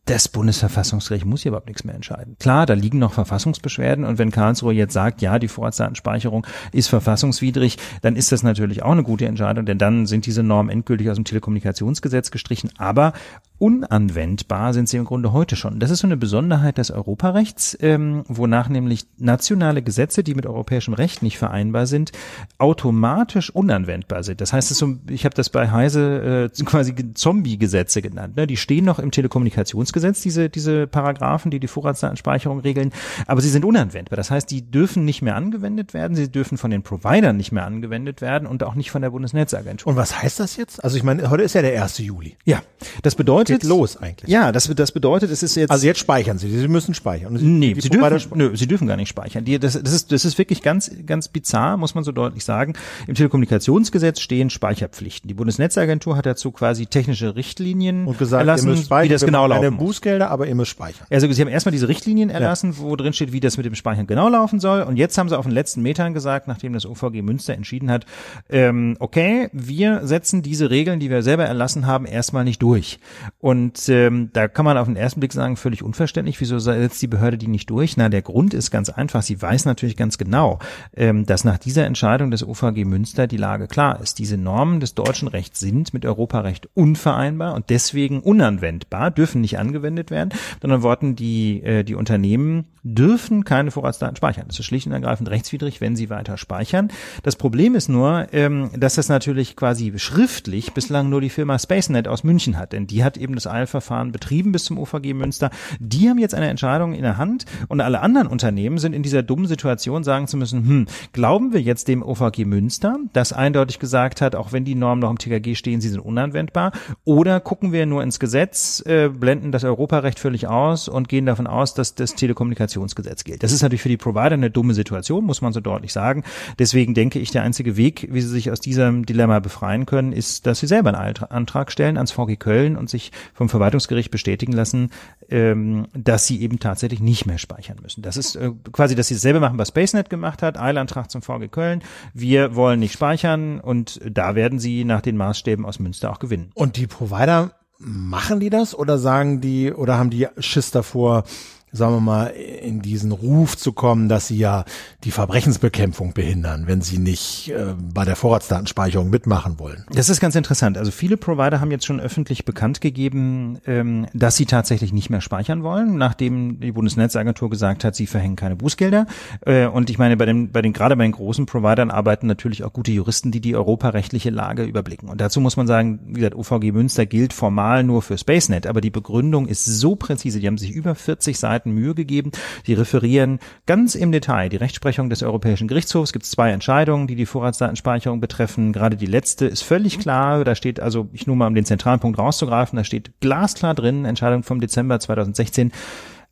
das Bundesverfassungsgericht muss hier überhaupt nichts mehr entscheiden. Klar, da liegen noch Verfassungsbeschwerden und wenn Karlsruhe jetzt sagt, ja, die Vorratsdatenspeicherung ist verfassungswidrig, dann ist das natürlich auch eine gute Entscheidung, denn dann sind diese Normen endgültig aus dem Telekommunikationsgesetz gestrichen, aber unanwendbar sind sie im Grunde heute schon. Das ist so eine Besonderheit des Europarechts, ähm, wonach nämlich nationale Gesetze, die mit europäischem Recht nicht vereinbar sind, automatisch unanwendbar sind. Das heißt, ich habe das bei Heise äh, quasi Zombie-Gesetze genannt. Ne? Die stehen noch im Telekommunikationsgesetz Datenschutzgesetz, diese, diese Paragraphen, die die Vorratsdatenspeicherung regeln, aber sie sind unanwendbar. Das heißt, die dürfen nicht mehr angewendet werden, sie dürfen von den Providern nicht mehr angewendet werden und auch nicht von der Bundesnetzagentur. Und was heißt das jetzt? Also ich meine, heute ist ja der 1. Juli. Ja, das bedeutet. Geht los eigentlich. Ja, das, das bedeutet, es ist jetzt. Also jetzt speichern Sie, Sie müssen speichern. Sie, nee, Sie dürfen, nö, Sie dürfen gar nicht speichern. Die, das, das, ist, das ist wirklich ganz, ganz bizarr, muss man so deutlich sagen. Im Telekommunikationsgesetz stehen Speicherpflichten. Die Bundesnetzagentur hat dazu quasi technische Richtlinien und gesagt, erlassen, wie das genau laufen muss. Bußgelder, aber ihr müsst speichern. Also sie haben erstmal diese Richtlinien erlassen, ja. wo drin steht, wie das mit dem Speichern genau laufen soll. Und jetzt haben sie auf den letzten Metern gesagt, nachdem das OVG Münster entschieden hat, ähm, okay, wir setzen diese Regeln, die wir selber erlassen haben, erstmal nicht durch. Und ähm, da kann man auf den ersten Blick sagen, völlig unverständlich, wieso setzt die Behörde die nicht durch? Na, der Grund ist ganz einfach. Sie weiß natürlich ganz genau, ähm, dass nach dieser Entscheidung des OVG Münster die Lage klar ist. Diese Normen des deutschen Rechts sind mit Europarecht unvereinbar und deswegen unanwendbar, dürfen nicht angewendet werden. Mit Worten, die, äh, die Unternehmen dürfen keine Vorratsdaten speichern. Das ist schlicht und ergreifend rechtswidrig, wenn sie weiter speichern. Das Problem ist nur, ähm, dass das natürlich quasi schriftlich bislang nur die Firma SpaceNet aus München hat, denn die hat eben das Eilverfahren betrieben bis zum OVG Münster. Die haben jetzt eine Entscheidung in der Hand und alle anderen Unternehmen sind in dieser dummen Situation, sagen zu müssen, hm, glauben wir jetzt dem OVG Münster, das eindeutig gesagt hat, auch wenn die Normen noch im TKG stehen, sie sind unanwendbar, oder gucken wir nur ins Gesetz, äh, blenden das Europarecht völlig aus und gehen davon aus, dass das Telekommunikations Kommunikationsgesetz gilt. Das ist natürlich für die Provider eine dumme Situation, muss man so deutlich sagen. Deswegen denke ich, der einzige Weg, wie sie sich aus diesem Dilemma befreien können, ist, dass sie selber einen Antrag stellen ans VG Köln und sich vom Verwaltungsgericht bestätigen lassen, ähm, dass sie eben tatsächlich nicht mehr speichern müssen. Das ist äh, quasi, dass sie es selber machen, was SpaceNet gemacht hat, Eilantrag zum VG Köln. Wir wollen nicht speichern und da werden sie nach den Maßstäben aus Münster auch gewinnen. Und die Provider machen die das oder sagen die oder haben die Schiss davor, sagen wir mal, in diesen Ruf zu kommen, dass sie ja die Verbrechensbekämpfung behindern, wenn sie nicht äh, bei der Vorratsdatenspeicherung mitmachen wollen. Das ist ganz interessant. Also viele Provider haben jetzt schon öffentlich bekannt gegeben, ähm, dass sie tatsächlich nicht mehr speichern wollen, nachdem die Bundesnetzagentur gesagt hat, sie verhängen keine Bußgelder. Äh, und ich meine, bei den, bei den, gerade bei den großen Providern arbeiten natürlich auch gute Juristen, die die europarechtliche Lage überblicken. Und dazu muss man sagen, wie gesagt, OVG Münster gilt formal nur für SpaceNet, aber die Begründung ist so präzise. Die haben sich über 40 Seiten Seiten Mühe gegeben. Die referieren ganz im Detail die Rechtsprechung des Europäischen Gerichtshofs. Es gibt zwei Entscheidungen, die die Vorratsdatenspeicherung betreffen. Gerade die letzte ist völlig klar. Da steht also, ich nur mal um den zentralen Punkt rauszugreifen, da steht glasklar drin, Entscheidung vom Dezember 2016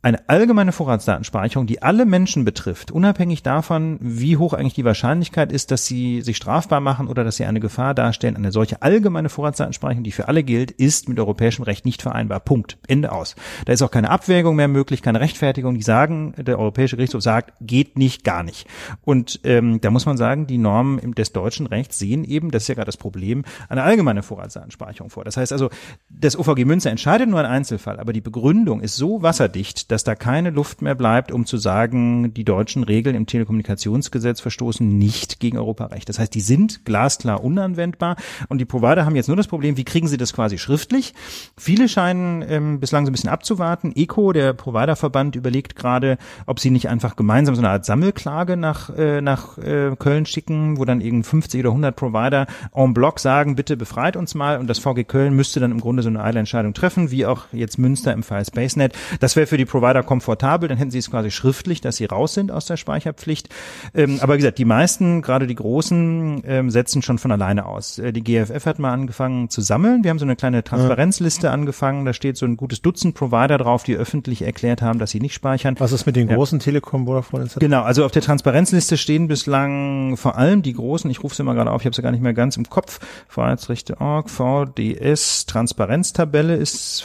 eine allgemeine Vorratsdatenspeicherung, die alle Menschen betrifft, unabhängig davon, wie hoch eigentlich die Wahrscheinlichkeit ist, dass sie sich strafbar machen oder dass sie eine Gefahr darstellen, eine solche allgemeine Vorratsdatenspeicherung, die für alle gilt, ist mit europäischem Recht nicht vereinbar. Punkt. Ende aus. Da ist auch keine Abwägung mehr möglich, keine Rechtfertigung. Die sagen, der Europäische Gerichtshof sagt, geht nicht, gar nicht. Und ähm, da muss man sagen, die Normen des deutschen Rechts sehen eben, das ist ja gerade das Problem, eine allgemeine Vorratsdatenspeicherung vor. Das heißt also, das OVG Münster entscheidet nur ein Einzelfall, aber die Begründung ist so wasserdicht, dass da keine Luft mehr bleibt, um zu sagen, die deutschen Regeln im Telekommunikationsgesetz verstoßen nicht gegen Europarecht. Das heißt, die sind glasklar unanwendbar und die Provider haben jetzt nur das Problem, wie kriegen sie das quasi schriftlich? Viele scheinen ähm, bislang so ein bisschen abzuwarten. ECO, der Providerverband, überlegt gerade, ob sie nicht einfach gemeinsam so eine Art Sammelklage nach, äh, nach äh, Köln schicken, wo dann irgend 50 oder 100 Provider en bloc sagen, bitte befreit uns mal und das VG Köln müsste dann im Grunde so eine Eilentscheidung treffen, wie auch jetzt Münster im Fall SpaceNet. Das wäre für die Provider Provider komfortabel, dann hätten sie es quasi schriftlich, dass sie raus sind aus der Speicherpflicht. Ähm, aber wie gesagt, die meisten, gerade die großen, ähm, setzen schon von alleine aus. Äh, die GFF hat mal angefangen zu sammeln. Wir haben so eine kleine Transparenzliste ja. angefangen. Da steht so ein gutes Dutzend Provider drauf, die öffentlich erklärt haben, dass sie nicht speichern. Was ist mit den großen ja. Telekom, Vodafone etc.? Genau, also auf der Transparenzliste stehen bislang vor allem die großen, ich rufe sie mal gerade auf, ich habe sie gar nicht mehr ganz im Kopf, Freiheitsrechte.org, VDS, Transparenztabelle ist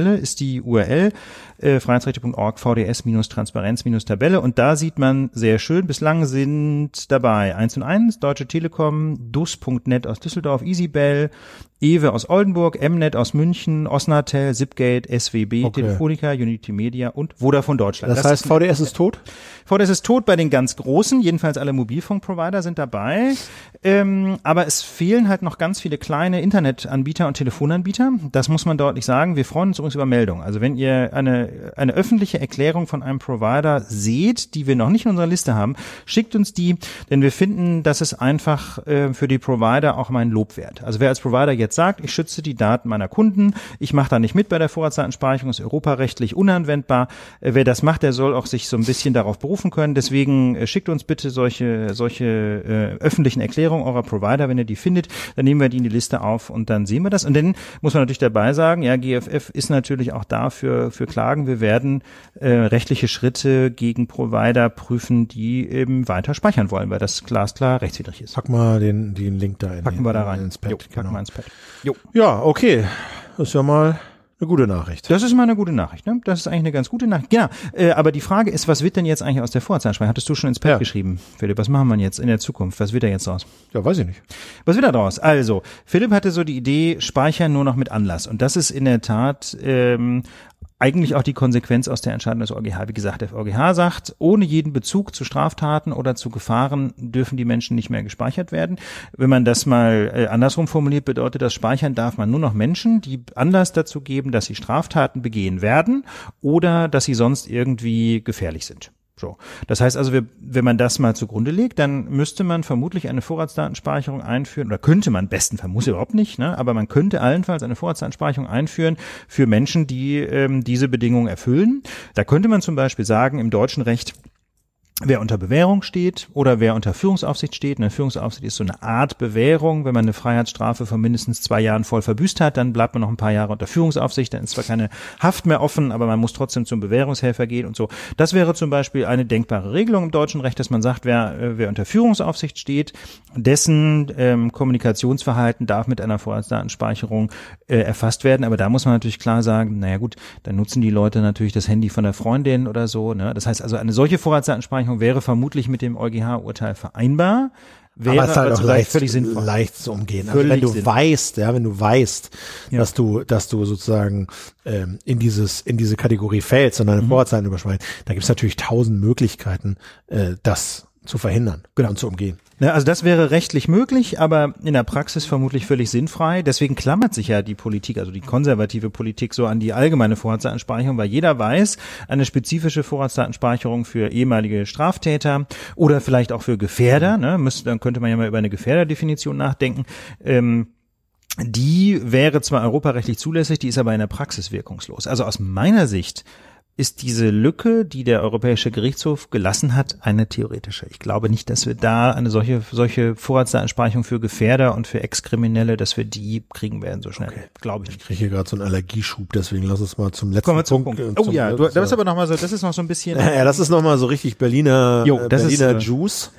VDS-Transparenz-Tabelle ist die URL äh, freiheitsrechte.org VDS-Transparenz-Tabelle und da sieht man sehr schön, bislang sind dabei 1 und 1, Deutsche Telekom, DUS.net aus Düsseldorf, EasyBell, Ewe aus Oldenburg, Mnet aus München, Osnatel, Zipgate, SWB, Okay. Telefonica, Unity Media und Vodafone Deutschland. Das, heißt, VDS ist tot? VDS ist tot bei den ganz Großen, jedenfalls alle Mobilfunkprovider sind dabei. Ähm, aber es fehlen halt noch ganz viele kleine Internetanbieter und Telefonanbieter. Das muss man deutlich sagen. Wir freuen uns übrigens über Meldungen. Also wenn ihr eine, eine öffentliche Erklärung von einem Provider seht, die wir noch nicht in unserer Liste haben, schickt uns die, denn wir finden, dass es einfach äh, für die Provider auch mal ein Lob wert. Also wer als Provider jetzt sagt, ich schütze die Daten meiner Kunden, ich mache da nicht mit bei der Vorratsdatenspeicherung, ist europarechtlich unanwendbar. Äh, wer das macht, der soll auch sich so ein bisschen darauf berufen können. Deswegen äh, schickt uns bitte solche, solche äh, öffentlichen Erklärungen eurer Provider, wenn ihr die findet, dann nehmen wir die in die Liste auf und dann sehen wir das. Und dann muss man natürlich dabei sagen, ja, GFF ist natürlich auch dafür für Klagen. Wir werden äh, rechtliche Schritte gegen Provider prüfen, die eben weiter speichern wollen, weil das glasklar rechtswidrig ist. Pack mal den, den Link da in Packen den, wir da rein. ins Pad. Jo, packen genau. wir ins Pad. Jo. Ja, okay. Das ist ja mal eine gute Nachricht. Das ist mal eine gute Nachricht, ne? Das ist eigentlich eine ganz gute Nachricht. Ja, äh, aber die Frage ist, was wird denn jetzt eigentlich aus der Vorratsdatenspeicherung? Hattest du schon ins Pad Ja. geschrieben, Philipp? Was machen wir jetzt in der Zukunft? Was wird da jetzt draus? Ja, weiß ich nicht. Was wird da draus? Also, Philipp hatte so die Idee, speichern nur noch mit Anlass. Und das ist in der Tat ähm, eigentlich auch die Konsequenz aus der Entscheidung des EuGH. Wie gesagt, der EuGH sagt, ohne jeden Bezug zu Straftaten oder zu Gefahren dürfen die Menschen nicht mehr gespeichert werden. Wenn man das mal äh, andersrum formuliert, bedeutet das, speichern darf man nur noch Menschen, die Anlass dazu geben, dass sie Straftaten begehen werden oder dass sie sonst irgendwie gefährlich sind. So. Das heißt also, wenn man das mal zugrunde legt, dann müsste man vermutlich eine Vorratsdatenspeicherung einführen, oder könnte man besten Fall, muss überhaupt nicht, ne, aber man könnte allenfalls eine Vorratsdatenspeicherung einführen für Menschen, die ähm, diese Bedingungen erfüllen. Da könnte man zum Beispiel sagen, im deutschen Recht, Wer unter Bewährung steht oder wer unter Führungsaufsicht steht, eine Führungsaufsicht ist so eine Art Bewährung. Wenn man eine Freiheitsstrafe von mindestens zwei Jahren voll verbüßt hat, dann bleibt man noch ein paar Jahre unter Führungsaufsicht. Dann ist zwar keine Haft mehr offen, aber man muss trotzdem zum Bewährungshelfer gehen und so. Das wäre zum Beispiel eine denkbare Regelung im deutschen Recht, dass man sagt, wer, äh, wer unter Führungsaufsicht steht, dessen ähm, Kommunikationsverhalten darf mit einer Vorratsdatenspeicherung äh, erfasst werden. Aber da muss man natürlich klar sagen, naja gut, dann nutzen die Leute natürlich das Handy von der Freundin oder so. Ne? Das heißt also, eine solche Vorratsdatenspeicherung wäre vermutlich mit dem EuGH-Urteil vereinbar. Wäre aber es ist halt auch leicht, völlig sinnvoll. leicht zu umgehen. Also wenn du sinnvoll. weißt, ja, wenn du weißt, Ja. dass du, dass du sozusagen ähm, in dieses, in diese Kategorie fällst und Mhm. deine Vorratszeiten überschreiten, da gibt es natürlich tausend Möglichkeiten, äh, das zu verhindern und zu umgehen. Ne, also das wäre rechtlich möglich, aber in der Praxis vermutlich völlig sinnfrei. Deswegen klammert sich ja die Politik, also die konservative Politik, so an die allgemeine Vorratsdatenspeicherung, weil jeder weiß, eine spezifische Vorratsdatenspeicherung für ehemalige Straftäter oder vielleicht auch für Gefährder, ne, müsste, dann könnte man ja mal über eine Gefährderdefinition nachdenken. Ähm, die wäre zwar europarechtlich zulässig, die ist aber in der Praxis wirkungslos. Also aus meiner Sicht ist diese Lücke, die der Europäische Gerichtshof gelassen hat, eine theoretische. Ich glaube nicht, dass wir da eine solche, solche Vorratsdatenspeicherung für Gefährder und für Ex-Kriminelle, dass wir die kriegen werden so schnell. Glaube ich Ich kriege hier gerade so einen Allergieschub, deswegen lass uns mal zum letzten Kommen wir zum Punkt. Punkt. äh, Oh zum- ja, du, das ist aber noch mal so, das ist noch so ein bisschen. Ja, das ist nochmal so richtig Berliner, Jo, das ist, Berliner äh, Juice.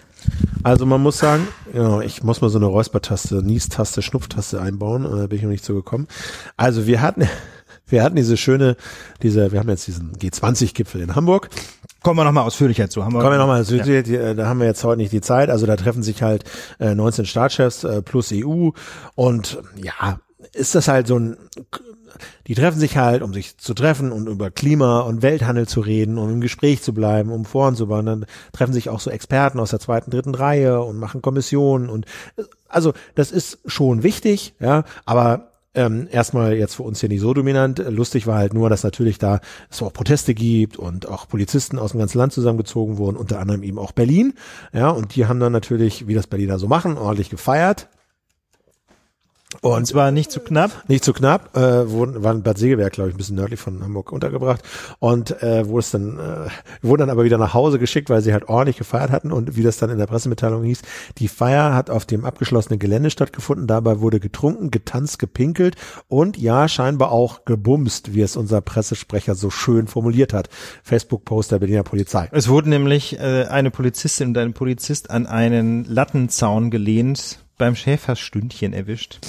Also man muss sagen, ja, ich muss mal so eine Räuspertaste, Niestaste, Schnupftaste einbauen, äh, bin ich noch nicht so gekommen. Also wir hatten, wir hatten diese schöne, diese, wir haben jetzt diesen G20-Gipfel in Hamburg. Kommen wir noch mal ausführlicher zu. Haben wir, Kommen wir nochmal, Ja. da haben wir jetzt heute nicht die Zeit. Also da treffen sich halt äh, 19 Staatschefs äh, plus EU und ja, ist das halt so ein, die treffen sich halt, um sich zu treffen und über Klima und Welthandel zu reden, um im Gespräch zu bleiben, um voranzubauen. Dann treffen sich auch so Experten aus der zweiten, dritten Reihe und machen Kommissionen und äh, also das ist schon wichtig, ja, aber ähm, erstmal jetzt für uns hier nicht so dominant. Lustig war halt nur, dass natürlich da es auch Proteste gibt und auch Polizisten aus dem ganzen Land zusammengezogen wurden, unter anderem eben auch Berlin. Ja, und die haben dann natürlich, wie das Berliner so machen, ordentlich gefeiert. Und zwar nicht zu knapp. Nicht zu knapp, äh, wurden, waren Bad Segeberg, glaube ich, ein bisschen nördlich von Hamburg untergebracht und äh, wurde es dann, äh, wurden dann aber wieder nach Hause geschickt, weil sie halt ordentlich gefeiert hatten und wie das dann in der Pressemitteilung hieß, die Feier hat auf dem abgeschlossenen Gelände stattgefunden, dabei wurde getrunken, getanzt, gepinkelt und ja, scheinbar auch gebumst, wie es unser Pressesprecher so schön formuliert hat. Facebook-Post der Berliner Polizei. Es wurde nämlich äh, eine Polizistin und ein Polizist an einen Lattenzaun gelehnt, beim Schäferstündchen erwischt.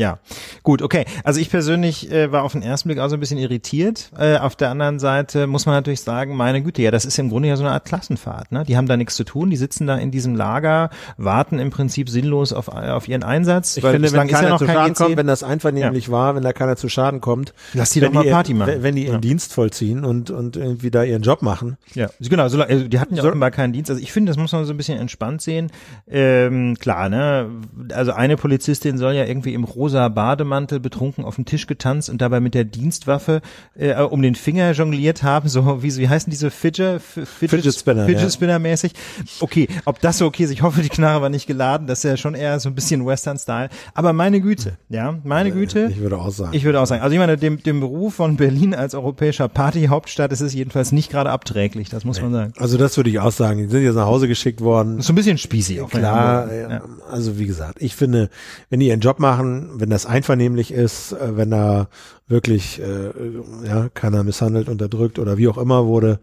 Ja, gut, okay. Also ich persönlich äh, war auf den ersten Blick auch so ein bisschen irritiert. Äh, auf der anderen Seite muss man natürlich sagen, meine Güte, ja, das ist im Grunde ja so eine Art Klassenfahrt. Ne? Die haben da nichts zu tun, die sitzen da in diesem Lager, warten im Prinzip sinnlos auf, auf ihren Einsatz. Ich finde, wenn keiner ja zu Schaden kommt, wenn das einvernehmlich ja. war, wenn da keiner zu Schaden kommt, lass die doch mal Party machen. Wenn, wenn die ihren ja. Dienst vollziehen und und irgendwie da ihren Job machen. Ja, genau. So, also die hatten ja so, offenbar keinen Dienst. Also ich finde, das muss man so ein bisschen entspannt sehen. Ähm, klar, ne? Also eine Polizistin soll ja irgendwie im rosa Bademantel betrunken auf dem Tisch getanzt und dabei mit der Dienstwaffe äh, um den Finger jongliert haben, so wie, wie heißen diese Fidget, Fidget, Fidget Spinner, Fidget. Spinner mäßig. Okay, ob das so okay ist, ich hoffe, die Knarre war nicht geladen, das ist ja schon eher so ein bisschen Western-Style. Aber meine Güte, ja, meine Güte. Ich würde auch sagen. Ich würde auch sagen. Also ich meine, dem, dem Beruf von Berlin als europäischer Partyhauptstadt ist es jedenfalls nicht gerade abträglich, das muss nee. man sagen. Also das würde ich auch sagen. Die sind jetzt nach Hause geschickt worden. Ist so ein bisschen spießig auch. Klar, ja. also wie gesagt, ich finde, wenn die ihren Job machen, wenn das einvernehmlich ist, äh, wenn da wirklich äh, ja, keiner misshandelt, unterdrückt oder wie auch immer wurde,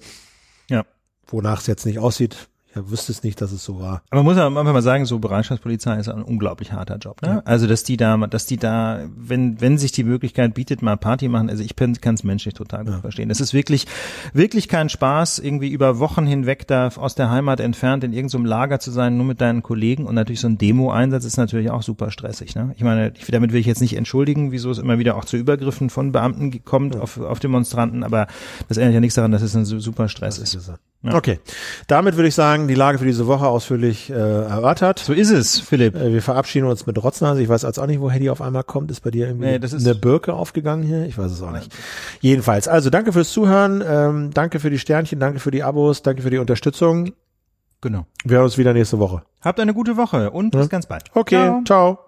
ja. wonach es jetzt nicht aussieht, er wüsste es nicht, dass es so war. Aber man muss einfach mal sagen, so Bereitschaftspolizei ist ein unglaublich harter Job. Ne? Ja. Also dass die da, dass die da, wenn wenn sich die Möglichkeit bietet, mal Party machen. Also ich kann es menschlich total gut ja. verstehen. Es ist wirklich wirklich kein Spaß, irgendwie über Wochen hinweg da aus der Heimat entfernt in irgendeinem Lager zu sein, nur mit deinen Kollegen und natürlich so ein Demo-Einsatz ist natürlich auch super stressig. Ne? Ich meine, ich, damit will ich jetzt nicht entschuldigen, wieso es immer wieder auch zu Übergriffen von Beamten kommt ja. auf, auf Demonstranten, aber das ändert ja nichts daran, dass es ein super Stress ist. Ja. Okay, damit würde ich sagen, die Lage für diese Woche ausführlich äh, erörtert. So ist es, Philipp. Äh, wir verabschieden uns mit Rotznase. Ich weiß als auch nicht, wo Hedy auf einmal kommt. Ist bei dir irgendwie nee, das ist eine Birke aufgegangen hier? Ich weiß es auch nicht. Jedenfalls, also danke fürs Zuhören, ähm, danke für die Sternchen, danke für die Abos, danke für die Unterstützung. Genau. Wir hören uns wieder nächste Woche. Habt eine gute Woche und bis ganz bald. Okay, ciao. ciao.